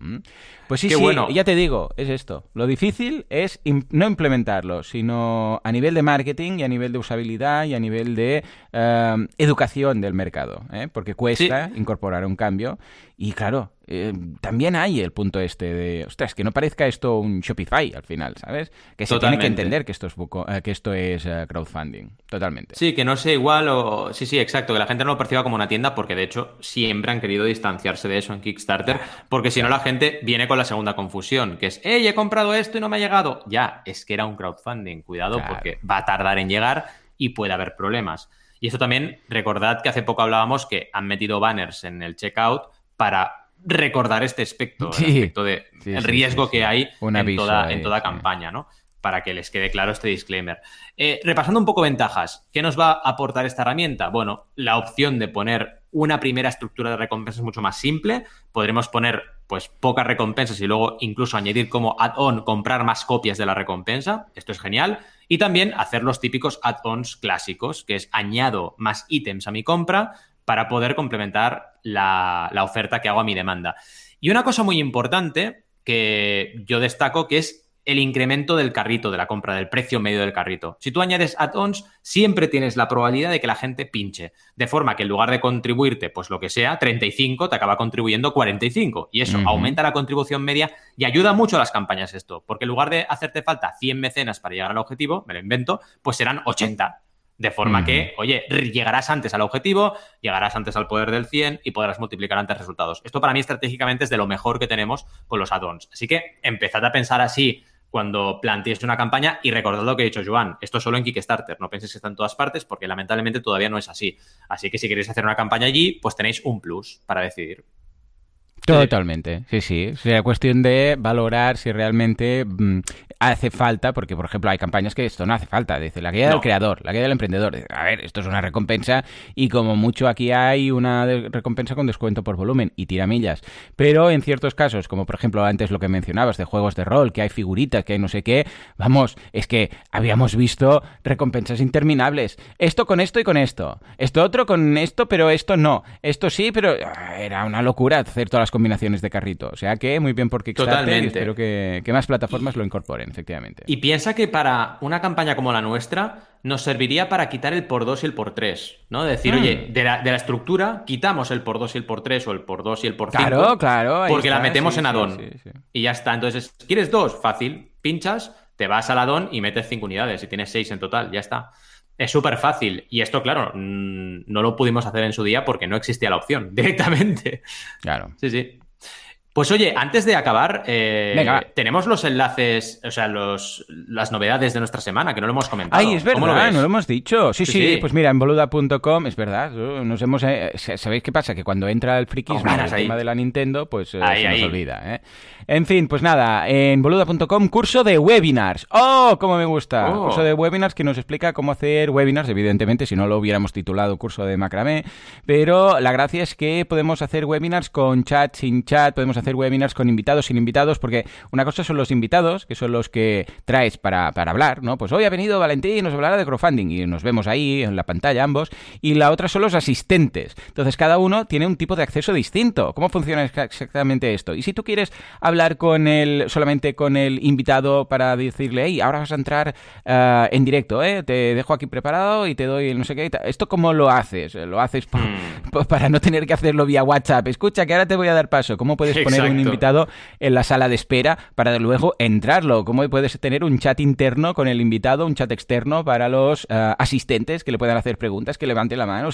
Pues sí, sí, bueno. ya te digo, es esto. Lo difícil es no implementarlo, sino a nivel de marketing y a nivel de usabilidad y a nivel de eh, educación del mercado. Porque cuesta incorporar un cambio y claro, eh, también hay el punto este de, ostras, que no parezca esto un Shopify al final, ¿sabes? Que se tiene que entender que esto es, eh, que esto es eh, crowdfunding, totalmente. Sí, que no sea igual o... Sí, sí, exacto, que la gente no lo perciba como una tienda porque de hecho siempre han querido distanciarse de eso en Kickstarter porque si no la gente viene con la segunda confusión, que es, hey, he comprado esto y no me ha llegado. Ya, es que era un crowdfunding, cuidado porque va a tardar en llegar y puede haber problemas. Y eso también, recordad que hace poco hablábamos que han metido banners en el checkout para recordar este aspecto, el aspecto de el riesgo que hay en toda, en toda campaña, ¿no? Para que les quede claro este disclaimer. Eh, repasando un poco ventajas, ¿qué nos va a aportar esta herramienta? Bueno, la opción de poner una primera estructura de recompensas mucho más simple. Podremos poner pues pocas recompensas y luego incluso añadir como add-on comprar más copias de la recompensa. Esto es genial. Y también hacer los típicos add-ons clásicos, que es añado más ítems a mi compra, para poder complementar la, oferta que hago a mi demanda. Y una cosa muy importante que yo destaco que es el incremento del carrito, de la compra, del precio medio del carrito. Si tú añades add-ons, siempre tienes la probabilidad de que la gente pinche. De forma que en lugar de contribuirte, pues lo que sea, 35, te acaba contribuyendo 45. Y eso aumenta la contribución media y ayuda mucho a las campañas esto. Porque en lugar de hacerte falta 100 mecenas para llegar al objetivo, me lo invento, pues serán 80. De forma que, oye, llegarás antes al objetivo, llegarás antes al poder del 100 y podrás multiplicar antes resultados. Esto para mí estratégicamente es de lo mejor que tenemos con los add-ons. Así que empezad a pensar así cuando planteéis una campaña y recordad lo que ha dicho Joan, esto solo en Kickstarter, no penséis que está en todas partes porque lamentablemente todavía no es así. Así que si queréis hacer una campaña allí, pues tenéis un plus para decidir. Totalmente, sí, sí. Sería cuestión de valorar si realmente mm, hace falta, porque por ejemplo hay campañas que esto no hace falta. Dice la guía del creador, la guía del emprendedor. A ver, esto es una recompensa y como mucho aquí hay una recompensa con descuento por volumen y tiramillas. Pero en ciertos casos, como por ejemplo antes lo que mencionabas de juegos de rol, que hay figuritas, que hay no sé qué, vamos, es que habíamos visto recompensas interminables. Esto con esto y con esto. Esto otro con esto, pero esto no. Esto sí, pero ah, era una locura hacer todas las combinaciones de carrito. O sea que muy bien por Kickstarter Totalmente. espero que, que más plataformas lo incorporen, efectivamente. Y piensa que para una campaña como la nuestra nos serviría para quitar el por 2 y el por 3, ¿no? Decir, mm. oye, de la, de la, estructura quitamos el por 2 y el por 3 o el por 2 y el por 5. Claro, claro. Porque la metemos en addon. y ya está. Entonces, ¿quieres dos? Fácil. Pinchas, te vas al addon y metes 5 unidades y tienes 6 en total. Ya está. Es súper fácil. Y esto, claro, no lo pudimos hacer en su día porque no existía la opción *laughs* directamente. Claro. Sí, sí. Pues oye, antes de acabar, eh, tenemos los enlaces, o sea, los, las novedades de nuestra semana, que no lo hemos comentado. Ay, es verdad, no lo hemos dicho. Sí, sí, pues mira, en boluda.com, es verdad, nos hemos... Eh, ¿Sabéis qué pasa? Que cuando entra el frikismo en el tema de la Nintendo, pues eh, se nos olvida. En fin, pues nada, en boluda.com, curso de webinars. ¡Oh, cómo me gusta! Oh. Curso de webinars que nos explica cómo hacer webinars, evidentemente, si no lo hubiéramos titulado curso de macramé, pero la gracia es que podemos hacer webinars con chat, sin chat, podemos hacer hacer webinars con invitados, sin invitados, porque una cosa son los invitados, que son los que traes para, para hablar, ¿no? Pues hoy ha venido Valentín y nos hablará de crowdfunding y nos vemos ahí en la pantalla ambos, y la otra son los asistentes. Entonces cada uno tiene un tipo de acceso distinto. ¿Cómo funciona exactamente esto? Y si tú quieres hablar con el, solamente con el invitado para decirle, hey, ahora vas a entrar uh, en directo, ¿eh? Te dejo aquí preparado y te doy no sé qué. ¿Esto cómo lo haces? ¿Lo haces mm. *laughs* para no tener que hacerlo vía WhatsApp? Escucha, que ahora te voy a dar paso. ¿Cómo puedes *laughs* poner un invitado en la sala de espera para luego entrarlo. ¿Cómo puedes tener un chat interno con el invitado, un chat externo para los eh, asistentes que le puedan hacer preguntas, que levante la mano?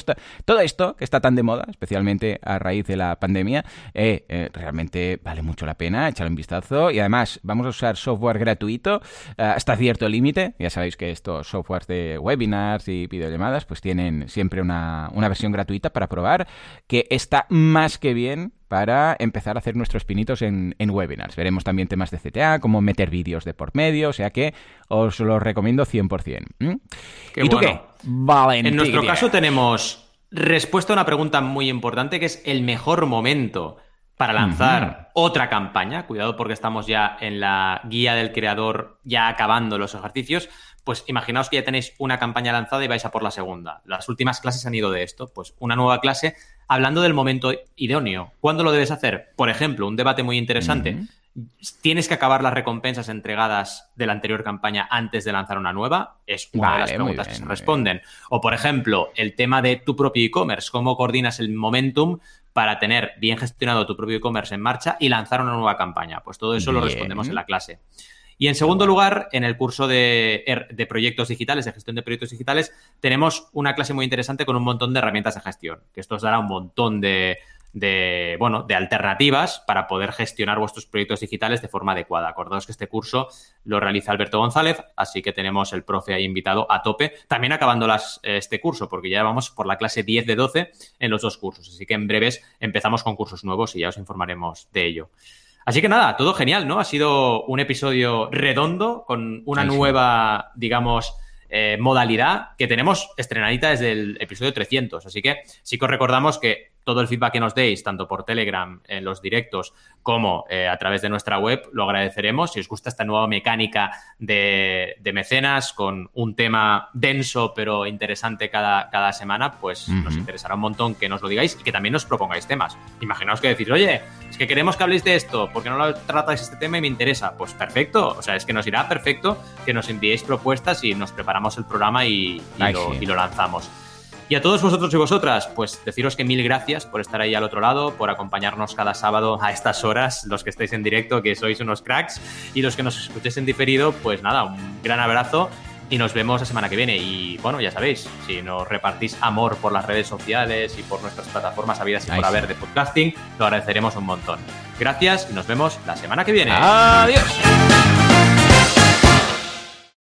Todo esto que está tan de moda, especialmente a raíz de la pandemia, eh, eh, realmente vale mucho la pena echarle un vistazo. Y además, vamos a usar software gratuito hasta cierto límite. Ya sabéis que estos softwares de webinars y videollamadas pues tienen siempre una, una versión gratuita para probar que está más que bien para empezar a hacer nuestros pinitos en, webinars. Veremos también temas de CTA, cómo meter vídeos de por medio, o sea que os lo recomiendo 100%. ¿Y tú qué? Vale. En nuestro caso tenemos respuesta a una pregunta muy importante que es el mejor momento para lanzar otra campaña. Cuidado porque estamos ya en la guía del creador, ya acabando los ejercicios pues imaginaos que ya tenéis una campaña lanzada y vais a por la segunda. Las últimas clases han ido de esto, pues una nueva clase hablando del momento idóneo. ¿Cuándo lo debes hacer? Por ejemplo, un debate muy interesante. ¿Tienes que acabar las recompensas entregadas de la anterior campaña antes de lanzar una nueva? Es una de las preguntas que se responden. O, por ejemplo, el tema de tu propio e-commerce. ¿Cómo coordinas el momentum para tener bien gestionado tu propio e-commerce en marcha y lanzar una nueva campaña? Pues todo eso lo respondemos en la clase. Y en segundo lugar, en el curso er, de, proyectos digitales, de gestión de proyectos digitales, tenemos una clase muy interesante con un montón de herramientas de gestión, que esto os dará un montón de, de, bueno, de alternativas para poder gestionar vuestros proyectos digitales de forma adecuada. Acordaos que este curso lo realiza Alberto González, así que tenemos el profe ahí invitado a tope. También acabando las, este curso, porque ya vamos por la clase 10 de 12 en los dos cursos. Así que en breves empezamos con cursos nuevos y ya os informaremos de ello. Así que nada, todo genial, ¿no? Ha sido un episodio redondo con una nueva, digamos, eh, modalidad que tenemos estrenadita desde el episodio 300. Así que sí que os recordamos que todo el feedback que nos deis, tanto por Telegram, en los directos, como eh, a través de nuestra web, lo agradeceremos. Si os gusta esta nueva mecánica de, mecenas con un tema denso pero interesante cada, cada semana, pues nos interesará un montón que nos lo digáis y que también nos propongáis temas. Imaginaos que decís, oye, es que queremos que habléis de esto, porque no lo tratáis este tema y me interesa? Pues perfecto, o sea, es que nos irá perfecto que nos enviéis propuestas y nos preparamos el programa y, y lo lanzamos. Y a todos vosotros y vosotras, pues deciros que mil gracias por estar ahí al otro lado, por acompañarnos cada sábado a estas horas, los que estáis en directo, que sois unos cracks, y los que nos escuchéis en diferido, pues nada, un gran abrazo y nos vemos la semana que viene. Y bueno, ya sabéis, si nos repartís amor por las redes sociales y por nuestras plataformas habidas y por haber de podcasting, lo agradeceremos un montón. Gracias y nos vemos la semana que viene. Adiós.